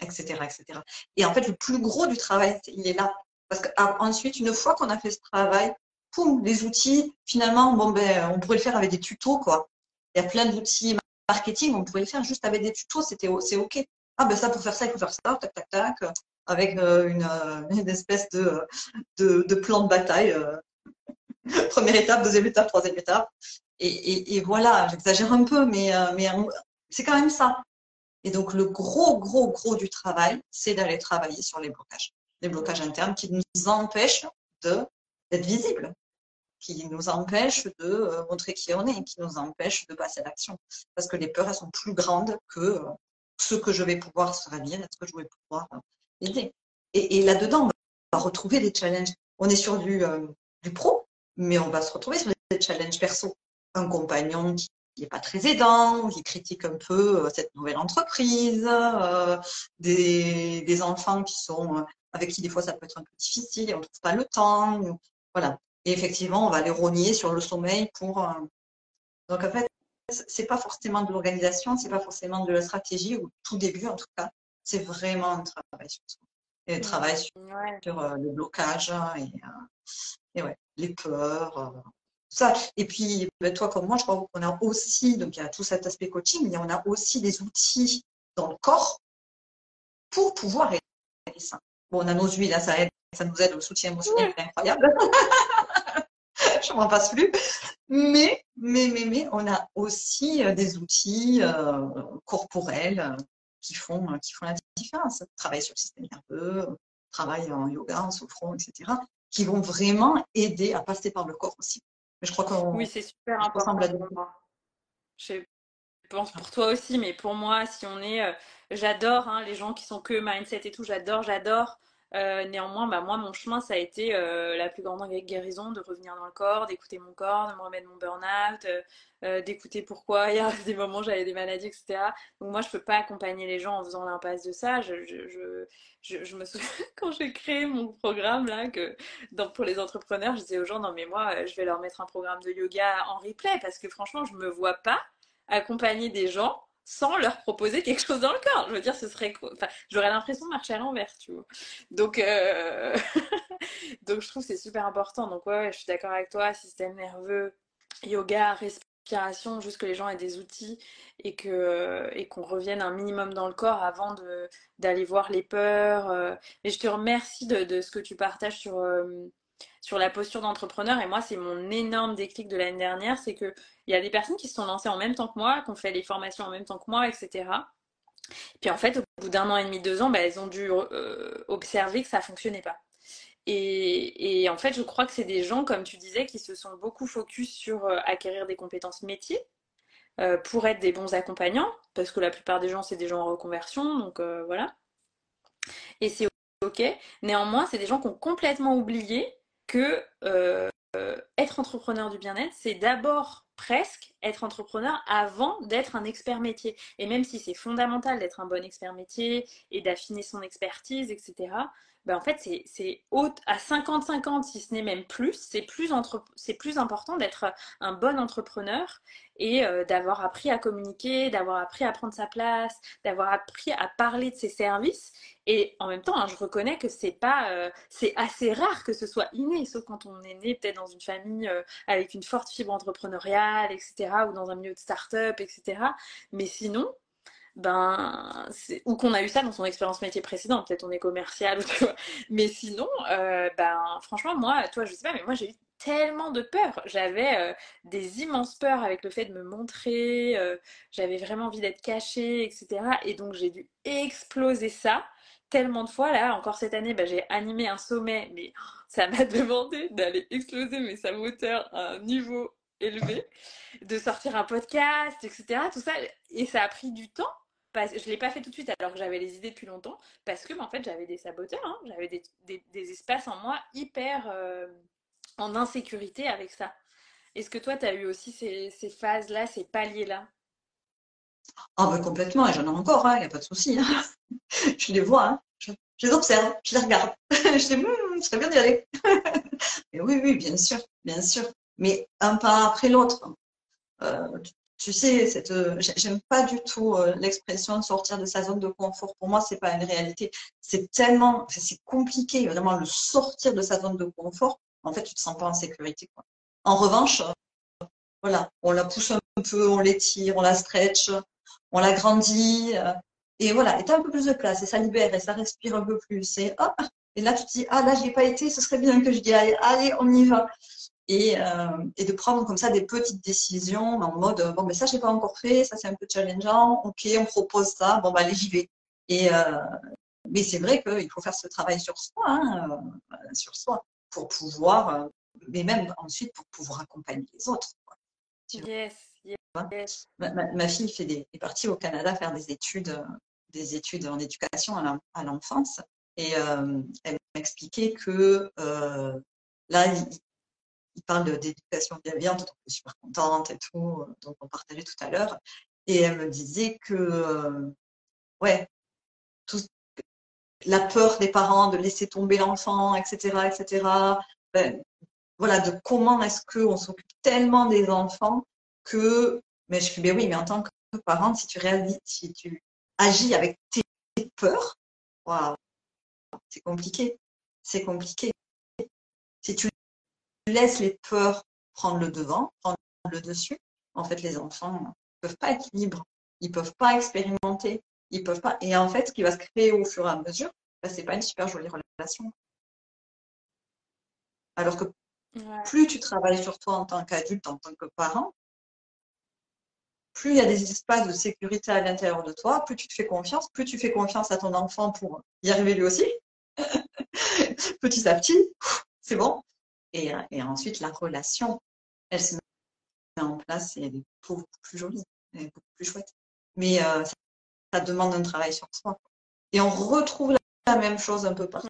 [SPEAKER 3] etc., etc. Et en fait, le plus gros du travail, il est là. Parce qu'ensuite, une fois qu'on a fait ce travail, poum, les outils, finalement, bon, ben, on pourrait le faire avec des tutos, quoi. Il y a plein d'outils marketing, on pourrait le faire juste avec des tutos, c'est OK. Ah, ben ça, pour faire ça, il faut faire ça, tac, tac, tac, avec euh, une, euh, <laughs> une, espèce de, de, plan de bataille euh, <laughs> Première étape, deuxième étape, troisième étape. Et, voilà, j'exagère un peu, mais, euh, mais c'est quand même ça. Et donc, le gros, gros, gros du travail, c'est d'aller travailler sur les blocages. Les blocages internes qui nous empêchent d'être visibles, qui nous empêchent de euh, montrer qui on est, qui nous empêchent de passer à l'action. Parce que les peurs, elles sont plus grandes que euh, ce que je vais pouvoir se ravir, ce que je vais pouvoir aider. Et, là-dedans, on va retrouver des challenges. On est sur du, du pro, mais on va se retrouver sur des challenges perso. Un compagnon qui n'est pas très aidant, qui critique un peu cette nouvelle entreprise, des, enfants qui sont avec qui des fois ça peut être un peu difficile on ne trouve pas le temps. Voilà. Et effectivement, on va les rogner sur le sommeil pour. Donc en fait, c'est pas forcément de l'organisation, c'est pas forcément de la stratégie, au tout début en tout cas, c'est vraiment un travail sur soi. Et un travail sur, euh, le blocage et, euh, et ouais, les peurs. Euh, ça. Et puis, ben, toi comme moi, je crois qu'on a aussi, donc il y a tout cet aspect coaching, mais on a aussi des outils dans le corps pour pouvoir aider ça. Bon, on a nos huiles, là, ça aide, ça nous aide au soutien émotionnel, c'est incroyable. <laughs> je m'en passe plus. Mais, mais, mais, mais, on a aussi euh, des outils euh, corporels euh, qui font, qui font la différence. Travail sur le système nerveux, travail en yoga, en souffrant, etc., qui vont vraiment aider à passer par le corps aussi.
[SPEAKER 1] Mais je crois qu'on. Oui, c'est super important. Je pense pour toi aussi, mais pour moi, si on est. j'adore hein, les gens qui sont que mindset et tout, j'adore, j'adore. Euh, néanmoins, bah, moi, mon chemin, ça a été euh, la plus grande guérison de revenir dans le corps, d'écouter mon corps, de me remettre mon burn-out, euh, d'écouter pourquoi il y a des moments où j'avais des maladies, etc. Donc, moi, je peux pas accompagner les gens en faisant l'impasse de ça. Je, me souviens <laughs> quand j'ai créé mon programme, là, que pour les entrepreneurs, je disais aux gens, non, mais moi, je vais leur mettre un programme de yoga en replay parce que franchement, je me vois pas accompagner des gens sans leur proposer quelque chose dans le corps. Je veux dire, ce serait enfin, j'aurais l'impression de marcher à l'envers, tu vois. Donc, euh, <laughs> donc je trouve c'est super important. Donc ouais, je suis d'accord avec toi. Système nerveux, yoga, respiration, juste que les gens aient des outils et que et qu'on revienne un minimum dans le corps avant de d'aller voir les peurs. Euh. Mais je te remercie de, de ce que tu partages sur euh, sur la posture d'entrepreneur. Et moi, c'est mon énorme déclic de l'année dernière, c'est qu'il y a des personnes qui se sont lancées en même temps que moi, qui ont fait les formations en même temps que moi, etc. Et puis en fait, au bout d'un an et demi, deux ans, bah, elles ont dû euh, observer que ça fonctionnait pas. Et, en fait, je crois que c'est des gens, comme tu disais, qui se sont beaucoup focus sur euh, acquérir des compétences métiers euh, pour être des bons accompagnants, parce que la plupart des gens, c'est des gens en reconversion, donc voilà. Et c'est ok. Néanmoins, c'est des gens qui ont complètement oublié que euh, être entrepreneur du bien-être, c'est d'abord presque être entrepreneur avant d'être un expert métier. Et même si c'est fondamental d'être un bon expert métier et d'affiner son expertise, etc., ben en fait, c'est à 50-50, si ce n'est même plus. C'est plus, entre, plus important d'être un bon entrepreneur et euh, d'avoir appris à communiquer, d'avoir appris à prendre sa place, d'avoir appris à parler de ses services. Et en même temps, hein, je reconnais que c'est pas, euh, c'est assez rare que ce soit inné, sauf quand on est né peut-être dans une famille euh, avec une forte fibre entrepreneuriale, etc., ou dans un milieu de start-up, etc. Mais sinon, ben, ou qu'on a eu ça dans son expérience métier précédente, peut-être on est commercial, tu mais sinon, euh, ben, franchement, moi, toi, je sais pas, mais moi j'ai eu tellement de peur. J'avais euh, des immenses peurs avec le fait de me montrer, euh, j'avais vraiment envie d'être cachée, etc. Et donc j'ai dû exploser ça tellement de fois. Là, encore cette année, ben, j'ai animé un sommet, mais ça m'a <laughs> demandé d'aller exploser mes saboteurs à un niveau élevé, de sortir un podcast, etc. Tout ça, et ça a pris du temps je ne l'ai pas fait tout de suite alors que j'avais les idées depuis longtemps, parce que en fait j'avais des saboteurs, hein. j'avais des, espaces en moi hyper euh, en insécurité avec ça. Est-ce que toi, tu as eu aussi ces, phases-là, ces paliers-là?
[SPEAKER 3] Ah bah complètement, et j'en ai encore, il hein, n'y a pas de souci. Hein. <laughs> je les vois, je, les observe, je les regarde. <laughs> je dis, ce serait bien d'y aller. <laughs> oui, oui, bien sûr, bien sûr. Mais un pas après l'autre. Euh, tu sais, cette, euh, j'aime pas du tout euh, l'expression sortir de sa zone de confort. Pour moi, c'est pas une réalité. C'est tellement, c'est compliqué, vraiment, le sortir de sa zone de confort. En fait, tu te sens pas en sécurité. En revanche, euh, voilà, on la pousse un peu, on l'étire, on la stretch, on la grandit, et voilà, et as un peu plus de place, et ça libère, et ça respire un peu plus, et là tu te dis, ah là, j'y ai pas été, ce serait bien que je y aille, allez, on y va et, euh, et, de prendre comme ça des petites décisions en mode bon mais ça j'ai pas encore fait ça c'est un peu challengeant ok on propose ça bon bah allez j'y vais. Et euh, mais c'est vrai qu'il faut faire ce travail sur soi hein, euh, sur soi pour pouvoir euh, mais même ensuite pour pouvoir accompagner les autres
[SPEAKER 1] yes, yes.
[SPEAKER 3] Ma, ma, fille fait des, est partie au Canada faire des études des études en éducation à l'enfance. Et elle m'a expliqué que là il parle d'éducation bienveillante, donc je suis super contente et tout, donc on partageait tout à l'heure. Et elle me disait que, ouais, tout, la peur des parents de laisser tomber l'enfant, etc., etc. Ben, voilà, de comment est-ce qu'on s'occupe tellement des enfants que, mais je fais, ben oui, mais en tant que parent, si tu réalises, si tu agis avec tes peurs, waouh, c'est compliqué, c'est compliqué. Si tu laisses les peurs prendre le devant, prendre le dessus, en fait, les enfants ne peuvent pas être libres, ils peuvent pas expérimenter, ils peuvent pas. Et en fait, ce qui va se créer au fur et à mesure, ben, c'est pas une super jolie relation. Alors que plus tu travailles sur toi en tant qu'adulte, en tant que parent, plus il y a des espaces de sécurité à l'intérieur de toi, plus tu te fais confiance, plus tu fais confiance à ton enfant pour y arriver lui aussi. <laughs> Petit à petit, c'est bon. Et, ensuite, la relation, elle se met en place et elle est beaucoup plus jolie, elle est beaucoup plus chouette. Mais euh, ça, demande un travail sur soi. Et on retrouve la même chose un peu partout.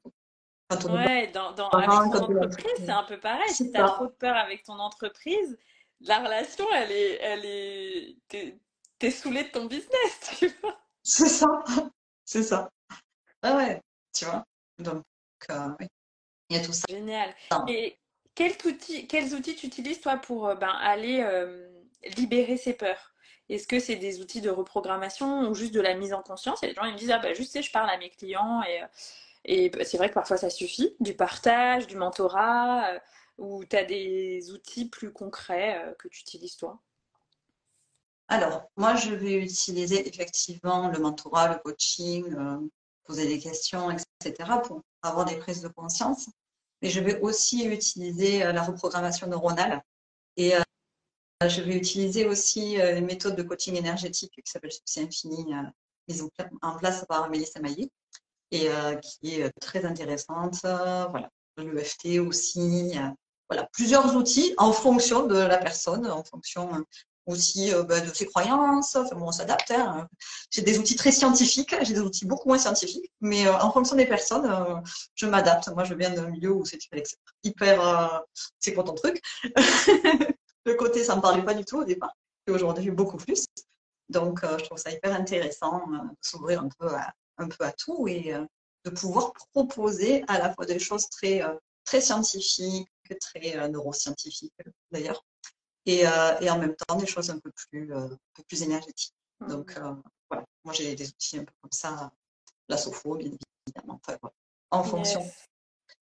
[SPEAKER 1] ouais, dans, dans, avec ton entreprise, c'est un peu pareil. Si tu as trop de peur avec ton entreprise, la relation, elle est, elle est, t'es, es saoulé de ton business, <laughs> tu vois.
[SPEAKER 3] C'est ça, c'est ça. Ah ouais, tu vois. Donc, euh, oui. il y a tout ça.
[SPEAKER 1] Génial. Et quels outils, quels outils tu utilises, toi, pour euh, ben, aller euh, libérer ces peurs? Est-ce que c'est des outils de reprogrammation ou juste de la mise en conscience? Il y a des gens me disent, ah ben, juste, je parle à mes clients et, et c'est vrai que parfois ça suffit. Du partage, du mentorat ou tu as des outils plus concrets euh, que tu utilises toi?
[SPEAKER 3] Alors, moi, je vais utiliser effectivement le mentorat, le coaching, euh, poser des questions, etc., pour avoir des prises de conscience. Mais je vais aussi utiliser euh, la reprogrammation neuronale. Et je vais utiliser aussi une méthode de coaching énergétique qui s'appelle Succès Infini, mise en place par Mélissa Maillet, et qui est très intéressante. voilà, l'EFT aussi, voilà, plusieurs outils en fonction de la personne, en fonction euh, aussi euh, bah, de ses croyances. Enfin, on s'adapte. Hein. J'ai des outils très scientifiques, j'ai des outils beaucoup moins scientifiques, mais euh, en fonction des personnes, je m'adapte. Moi, je viens d'un milieu où c'est hyper. c'est quoi ton truc? <laughs> Le côté, ça ne me parlait pas du tout au départ, et aujourd'hui, beaucoup plus. Donc, je trouve ça hyper intéressant de s'ouvrir un peu à, un peu à tout et de pouvoir proposer à la fois des choses très, très scientifiques, très euh, neuroscientifique d'ailleurs, et, euh, et, en même temps des choses un peu plus, euh, un peu plus énergétiques. Mmh. Donc voilà, moi j'ai des outils un peu comme ça, la sopho bien évidemment, en fonction.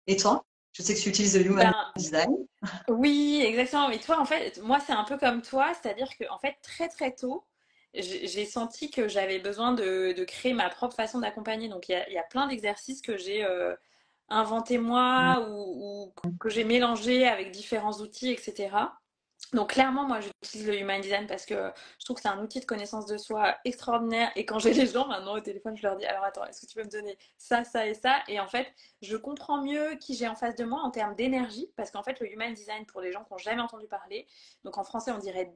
[SPEAKER 3] Et toi? Je sais que tu utilises le Human ben, Design.
[SPEAKER 1] Oui, exactement. Mais toi, en fait, moi, c'est un peu comme toi, c'est-à-dire que, en fait, très très tôt, j'ai senti que j'avais besoin de, de, créer ma propre façon d'accompagner. Donc, il y a, y a, plein d'exercices que j'ai inventé moi mm. ou, que j'ai mélangé avec différents outils, etc. Donc clairement, moi, j'utilise le Human Design parce que je trouve que c'est un outil de connaissance de soi extraordinaire. Et quand j'ai les gens maintenant au téléphone, je leur dis, alors attends, est-ce que tu peux me donner ça, ça et ça? Et en fait, je comprends mieux qui j'ai en face de moi en termes d'énergie. Parce qu'en fait, le Human Design, pour les gens qui n'ont jamais entendu parler, donc en français, on dirait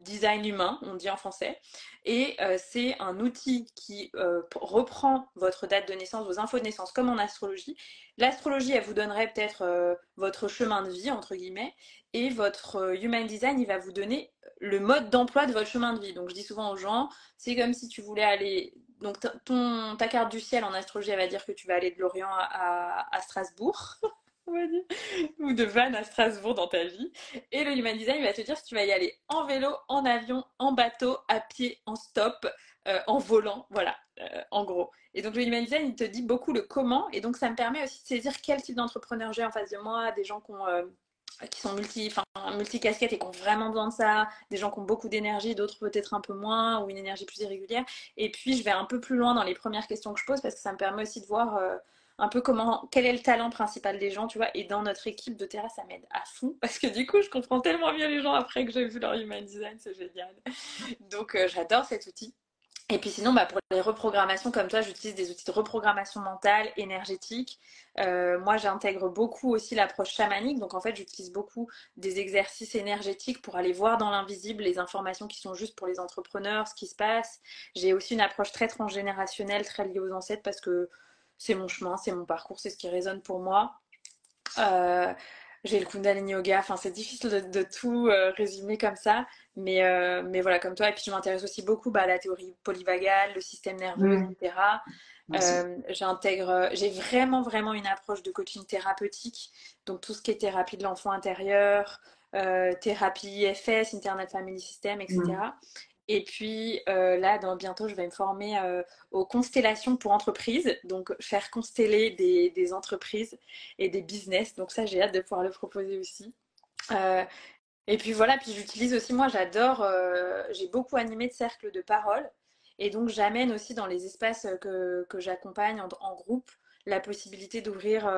[SPEAKER 1] design humain, on dit en français. Et euh, c'est un outil qui euh, reprend votre date de naissance, vos infos de naissance, comme en astrologie. L'astrologie, elle vous donnerait peut-être euh, votre chemin de vie, entre guillemets, et votre human design, il va vous donner le mode d'emploi de votre chemin de vie. Donc je dis souvent aux gens, c'est comme si tu voulais aller... Donc ton, ta carte du ciel en astrologie, elle va dire que tu vas aller de l'Orient à, à Strasbourg. <laughs> ou de Vannes à Strasbourg dans ta vie. Et le Human Design va te dire si tu vas y aller en vélo, en avion, en bateau, à pied, en stop, euh, en volant, voilà, euh, en gros. Et donc le Human Design, il te dit beaucoup le comment. Et donc ça me permet aussi de saisir quel type d'entrepreneur j'ai en face de moi, des gens qui euh, sont multi, multi casquettes et qui ont vraiment besoin de ça, des gens qui ont beaucoup d'énergie, d'autres peut-être un peu moins ou une énergie plus irrégulière. Et puis je vais un peu plus loin dans les premières questions que je pose parce que ça me permet aussi de voir un peu comment, quel est le talent principal des gens, tu vois. Et dans notre équipe de terrain, ça m'aide à fond parce que du coup, je comprends tellement mieux les gens après que j'ai vu leur human design, c'est génial. Donc, euh, j'adore cet outil. Et puis sinon, bah, pour les reprogrammations comme toi, j'utilise des outils de reprogrammation mentale, énergétique. Euh, moi, j'intègre beaucoup aussi l'approche chamanique. Donc en fait, j'utilise beaucoup des exercices énergétiques pour aller voir dans l'invisible les informations qui sont juste pour les entrepreneurs, ce qui se passe. J'ai aussi une approche très transgénérationnelle, très liée aux ancêtres parce que c'est mon chemin, c'est mon parcours, c'est ce qui résonne pour moi. Euh, j'ai le Kundalini Yoga. Enfin, c'est difficile de, tout résumer comme ça. Mais, mais voilà, comme toi. Et puis, je m'intéresse aussi beaucoup bah, à la théorie polyvagale, le système nerveux, mmh. etc. j'intègre, j'ai vraiment, vraiment une approche de coaching thérapeutique. Donc, tout ce qui est thérapie de l'enfant intérieur, thérapie IFS, Internet Family System, etc. Et puis euh, là, dans, bientôt, je vais me former euh, aux constellations pour entreprises, donc faire consteller des, entreprises et des business. Donc ça, j'ai hâte de pouvoir le proposer aussi. Euh, et puis voilà, puis j'utilise aussi, moi j'adore, j'ai beaucoup animé de cercles de parole. Et donc j'amène aussi dans les espaces que, j'accompagne en, groupe la possibilité d'ouvrir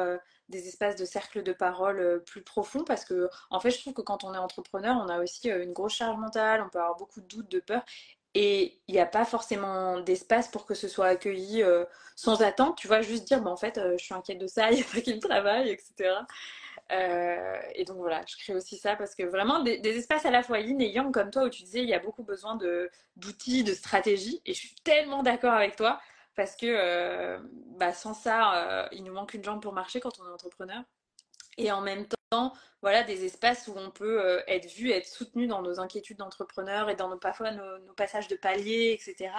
[SPEAKER 1] des espaces de cercle de parole euh, plus profonds parce que en fait je trouve que quand on est entrepreneur on a aussi euh, une grosse charge mentale, on peut avoir beaucoup de doutes, de peur et il n'y a pas forcément d'espace pour que ce soit accueilli euh, sans attente, tu vois, juste dire bah, en fait je suis inquiète de ça, <laughs> il y a pas qui me travaille, etc. et donc voilà, je crée aussi ça parce que vraiment des, espaces à la fois yin et yang comme toi où tu disais il y a beaucoup besoin d'outils, de, de stratégies et je suis tellement d'accord avec toi parce que euh, bah, sans ça, euh, il nous manque une jambe pour marcher quand on est entrepreneur. Et en même temps, voilà, des espaces où on peut euh, être vu, être soutenu dans nos inquiétudes d'entrepreneur et dans nos, parfois nos, passages de palier, etc.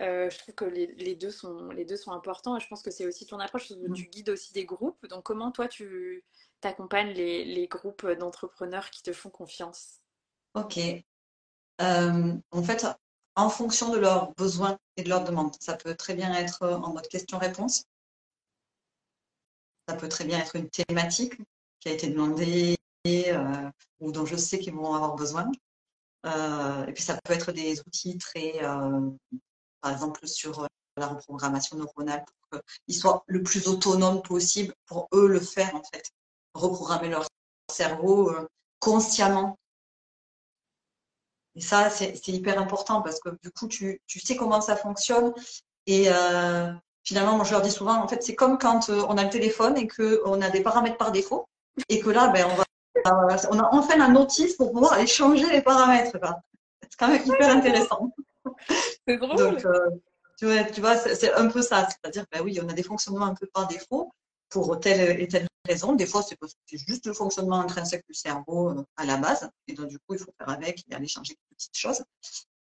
[SPEAKER 1] je trouve que les, deux sont, les deux sont importants et je pense que c'est aussi ton approche. Tu mmh. guides aussi des groupes. Donc, comment toi, tu accompagnes les, les groupes d'entrepreneurs qui te font confiance?
[SPEAKER 3] Ok. en fait, en fonction de leurs besoins et de leurs demandes. Ça peut très bien être en mode question-réponse. Ça peut très bien être une thématique qui a été demandée euh, ou dont je sais qu'ils vont avoir besoin. Euh, et puis ça peut être des outils très, euh, par exemple, sur la reprogrammation neuronale pour qu'ils soient le plus autonomes possible pour eux le faire en fait. Reprogrammer leur cerveau consciemment et ça, c'est hyper important parce que du coup, tu, tu, sais comment ça fonctionne. Et euh, finalement, moi, je leur dis souvent, en fait, c'est comme quand euh, on a le téléphone et qu'on a des paramètres par défaut. Et que là, ben, on, va, on a enfin la notice pour pouvoir aller changer les paramètres. C'est quand même hyper intéressant.
[SPEAKER 1] C'est drôle. Donc,
[SPEAKER 3] euh, tu vois, tu vois c'est un peu ça. C'est-à-dire, ben oui, on a des fonctionnements un peu par défaut pour telle et telle raison. Des fois, c'est juste le fonctionnement intrinsèque du cerveau euh, à la base. Et donc, du coup, il faut faire avec et aller changer quelques petites choses.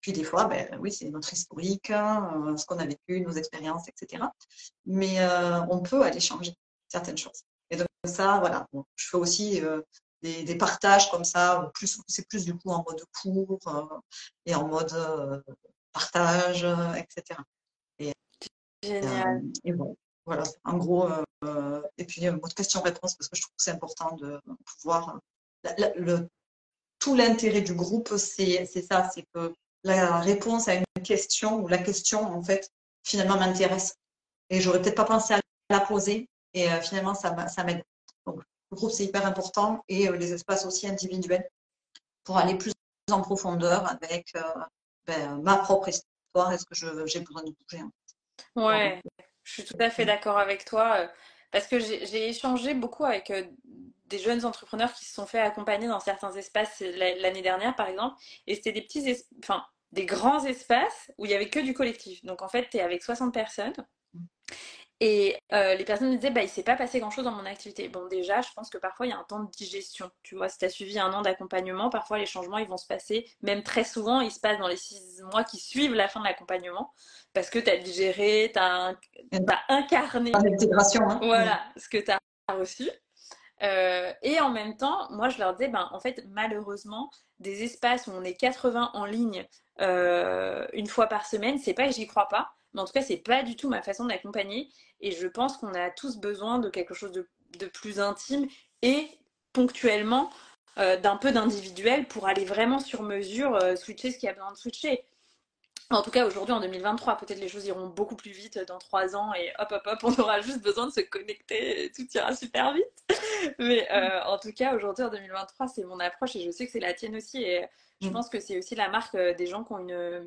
[SPEAKER 3] Puis des fois, ben, oui, c'est notre historique, hein, ce qu'on a vécu, nos expériences, etc. Mais euh, on peut aller changer certaines choses. Et donc ça, voilà, je fais aussi euh, des, partages comme ça, plus c'est plus du coup en mode cours et en mode partage, etc. Et,
[SPEAKER 1] Génial.
[SPEAKER 3] et bon, voilà, en gros, euh, et puis votre question-réponse, parce que je trouve que c'est important de pouvoir. le, tout l'intérêt du groupe, c'est ça, c'est que la réponse à une question ou la question, en fait, finalement m'intéresse. Et j'aurais peut-être pas pensé à la poser, et euh, finalement, ça, ça m'aide. Donc, le groupe, c'est hyper important, et euh, les espaces aussi individuels pour aller plus en profondeur avec ben, ma propre histoire, est-ce que j'ai besoin de bouger.
[SPEAKER 1] Ouais. Je suis tout à fait d'accord avec toi euh, parce que j'ai échangé beaucoup avec euh, des jeunes entrepreneurs qui se sont fait accompagner dans certains espaces euh, l'année dernière, par exemple, et c'était des petits, enfin, des grands espaces où il y avait que du collectif. Donc en fait, tu es avec 60 personnes et euh, les personnes me disaient, bah, il ne s'est pas passé grand-chose dans mon activité. Bon, déjà, je pense que parfois, il y a un temps de digestion. Tu vois, si tu as suivi un an d'accompagnement, parfois, les changements, ils vont se passer, même très souvent, ils se passent dans les six mois qui suivent la fin de l'accompagnement, parce que tu as digéré, tu as, incarné.
[SPEAKER 3] L'intégration. Hein.
[SPEAKER 1] Voilà, ce que tu as reçu. Euh, et en même temps, moi, je leur disais, ben, en fait, malheureusement, des espaces où on est 80 en ligne euh, une fois par semaine, c'est pas que j'y crois pas, mais en tout cas, c'est pas du tout ma façon d'accompagner. Et je pense qu'on a tous besoin de quelque chose de, plus intime et ponctuellement euh, d'un peu d'individuel pour aller vraiment sur mesure euh, switcher ce qu'il y a besoin de switcher. En tout cas, aujourd'hui, en 2023, peut-être les choses iront beaucoup plus vite dans trois ans et hop, hop, hop, on aura juste besoin de se connecter et tout ira super vite. Mais euh, en tout cas, aujourd'hui, en 2023, c'est mon approche et je sais que c'est la tienne aussi. Et je mm. pense que c'est aussi la marque des gens qui ont une,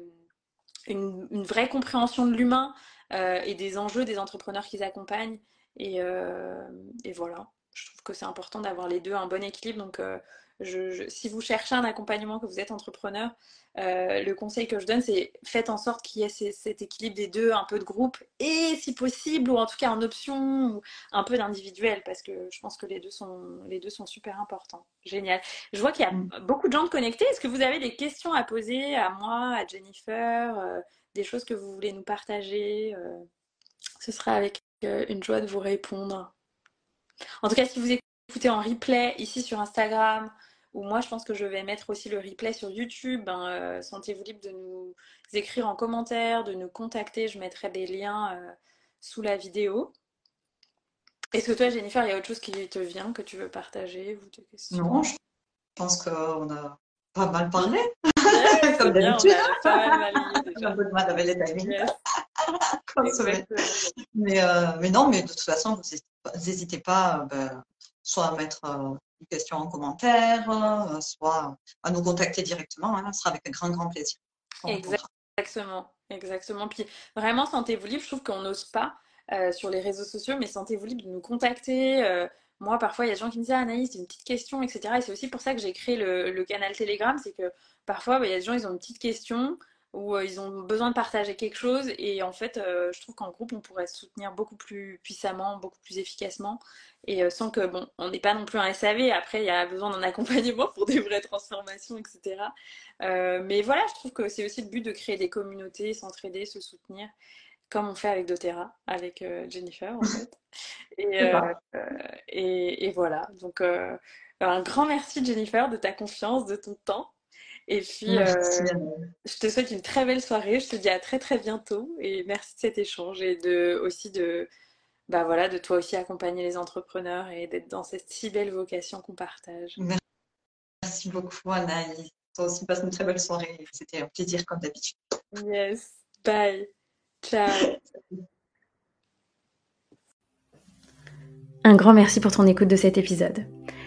[SPEAKER 1] une, vraie compréhension de l'humain euh, et des enjeux des entrepreneurs qu'ils accompagnent. Et, euh, et, voilà, je trouve que c'est important d'avoir les deux, un bon équilibre. Donc, si vous cherchez un accompagnement, que vous êtes entrepreneur, euh, le conseil que je donne, c'est faites en sorte qu'il y ait cet équilibre des deux, un peu de groupe et si possible, ou en tout cas en option, ou un peu d'individuel, parce que je pense que les deux sont, les deux sont super importants. Génial. Je vois qu'il y a mm. beaucoup de gens de connectés. Est-ce que vous avez des questions à poser à moi, à Jennifer, euh, des choses que vous voulez nous partager euh, Ce sera avec une joie de vous répondre. En tout cas, si vous écoutez en replay ici sur Instagram, ou moi, je pense que je vais mettre aussi le replay sur YouTube. Ben, euh, sentez-vous libre de nous écrire en commentaire, de nous contacter. Je mettrai des liens euh, sous la vidéo. Est-ce que toi, Jennifer, il y a autre chose qui te vient que tu veux partager ou
[SPEAKER 3] Non, je pense qu'on a pas mal parlé. <laughs> Comme d'habitude. Déjà. un peu de mal avec les timings. <laughs> mais, euh, mais, non, mais de toute façon, vous n'hésitez pas, ben, soit à mettre une question en commentaire, euh, soit à nous contacter directement. Hein, ce sera avec un grand, grand plaisir.
[SPEAKER 1] Exactement, exactement. Puis vraiment, sentez-vous libre. Je trouve qu'on n'ose pas euh, sur les réseaux sociaux, mais sentez-vous libre de nous contacter. Euh, moi, parfois, il y a des gens qui me disent ah, Anaïs, une petite question, etc. Et c'est aussi pour ça que j'ai créé le, canal Telegram. C'est que parfois, bah, il y a des gens, ils ont une petite question où ils ont besoin de partager quelque chose. Et en fait, je trouve qu'en groupe, on pourrait se soutenir beaucoup plus puissamment, beaucoup plus efficacement et euh, sans que, bon, on n'est pas non plus un SAV, après il y a besoin d'un <laughs> accompagnement pour des vraies transformations, etc. Euh, mais voilà, je trouve que c'est aussi le but de créer des communautés, s'entraider, se soutenir, comme on fait avec doTERRA, avec euh, Jennifer en fait. <laughs> Et, et, et, voilà, donc un grand merci Jennifer de ta confiance, de ton temps. Et puis, je te souhaite une très belle soirée. Je te dis à très très bientôt. Et merci de cet échange et de, aussi de, bah voilà, de toi aussi accompagner les entrepreneurs et d'être dans cette si belle vocation qu'on partage.
[SPEAKER 3] Merci beaucoup, Anaïs. Toi aussi, passe une très belle soirée. C'était un plaisir comme d'habitude.
[SPEAKER 1] Yes. Bye. Ciao.
[SPEAKER 2] Un grand merci pour ton écoute de cet épisode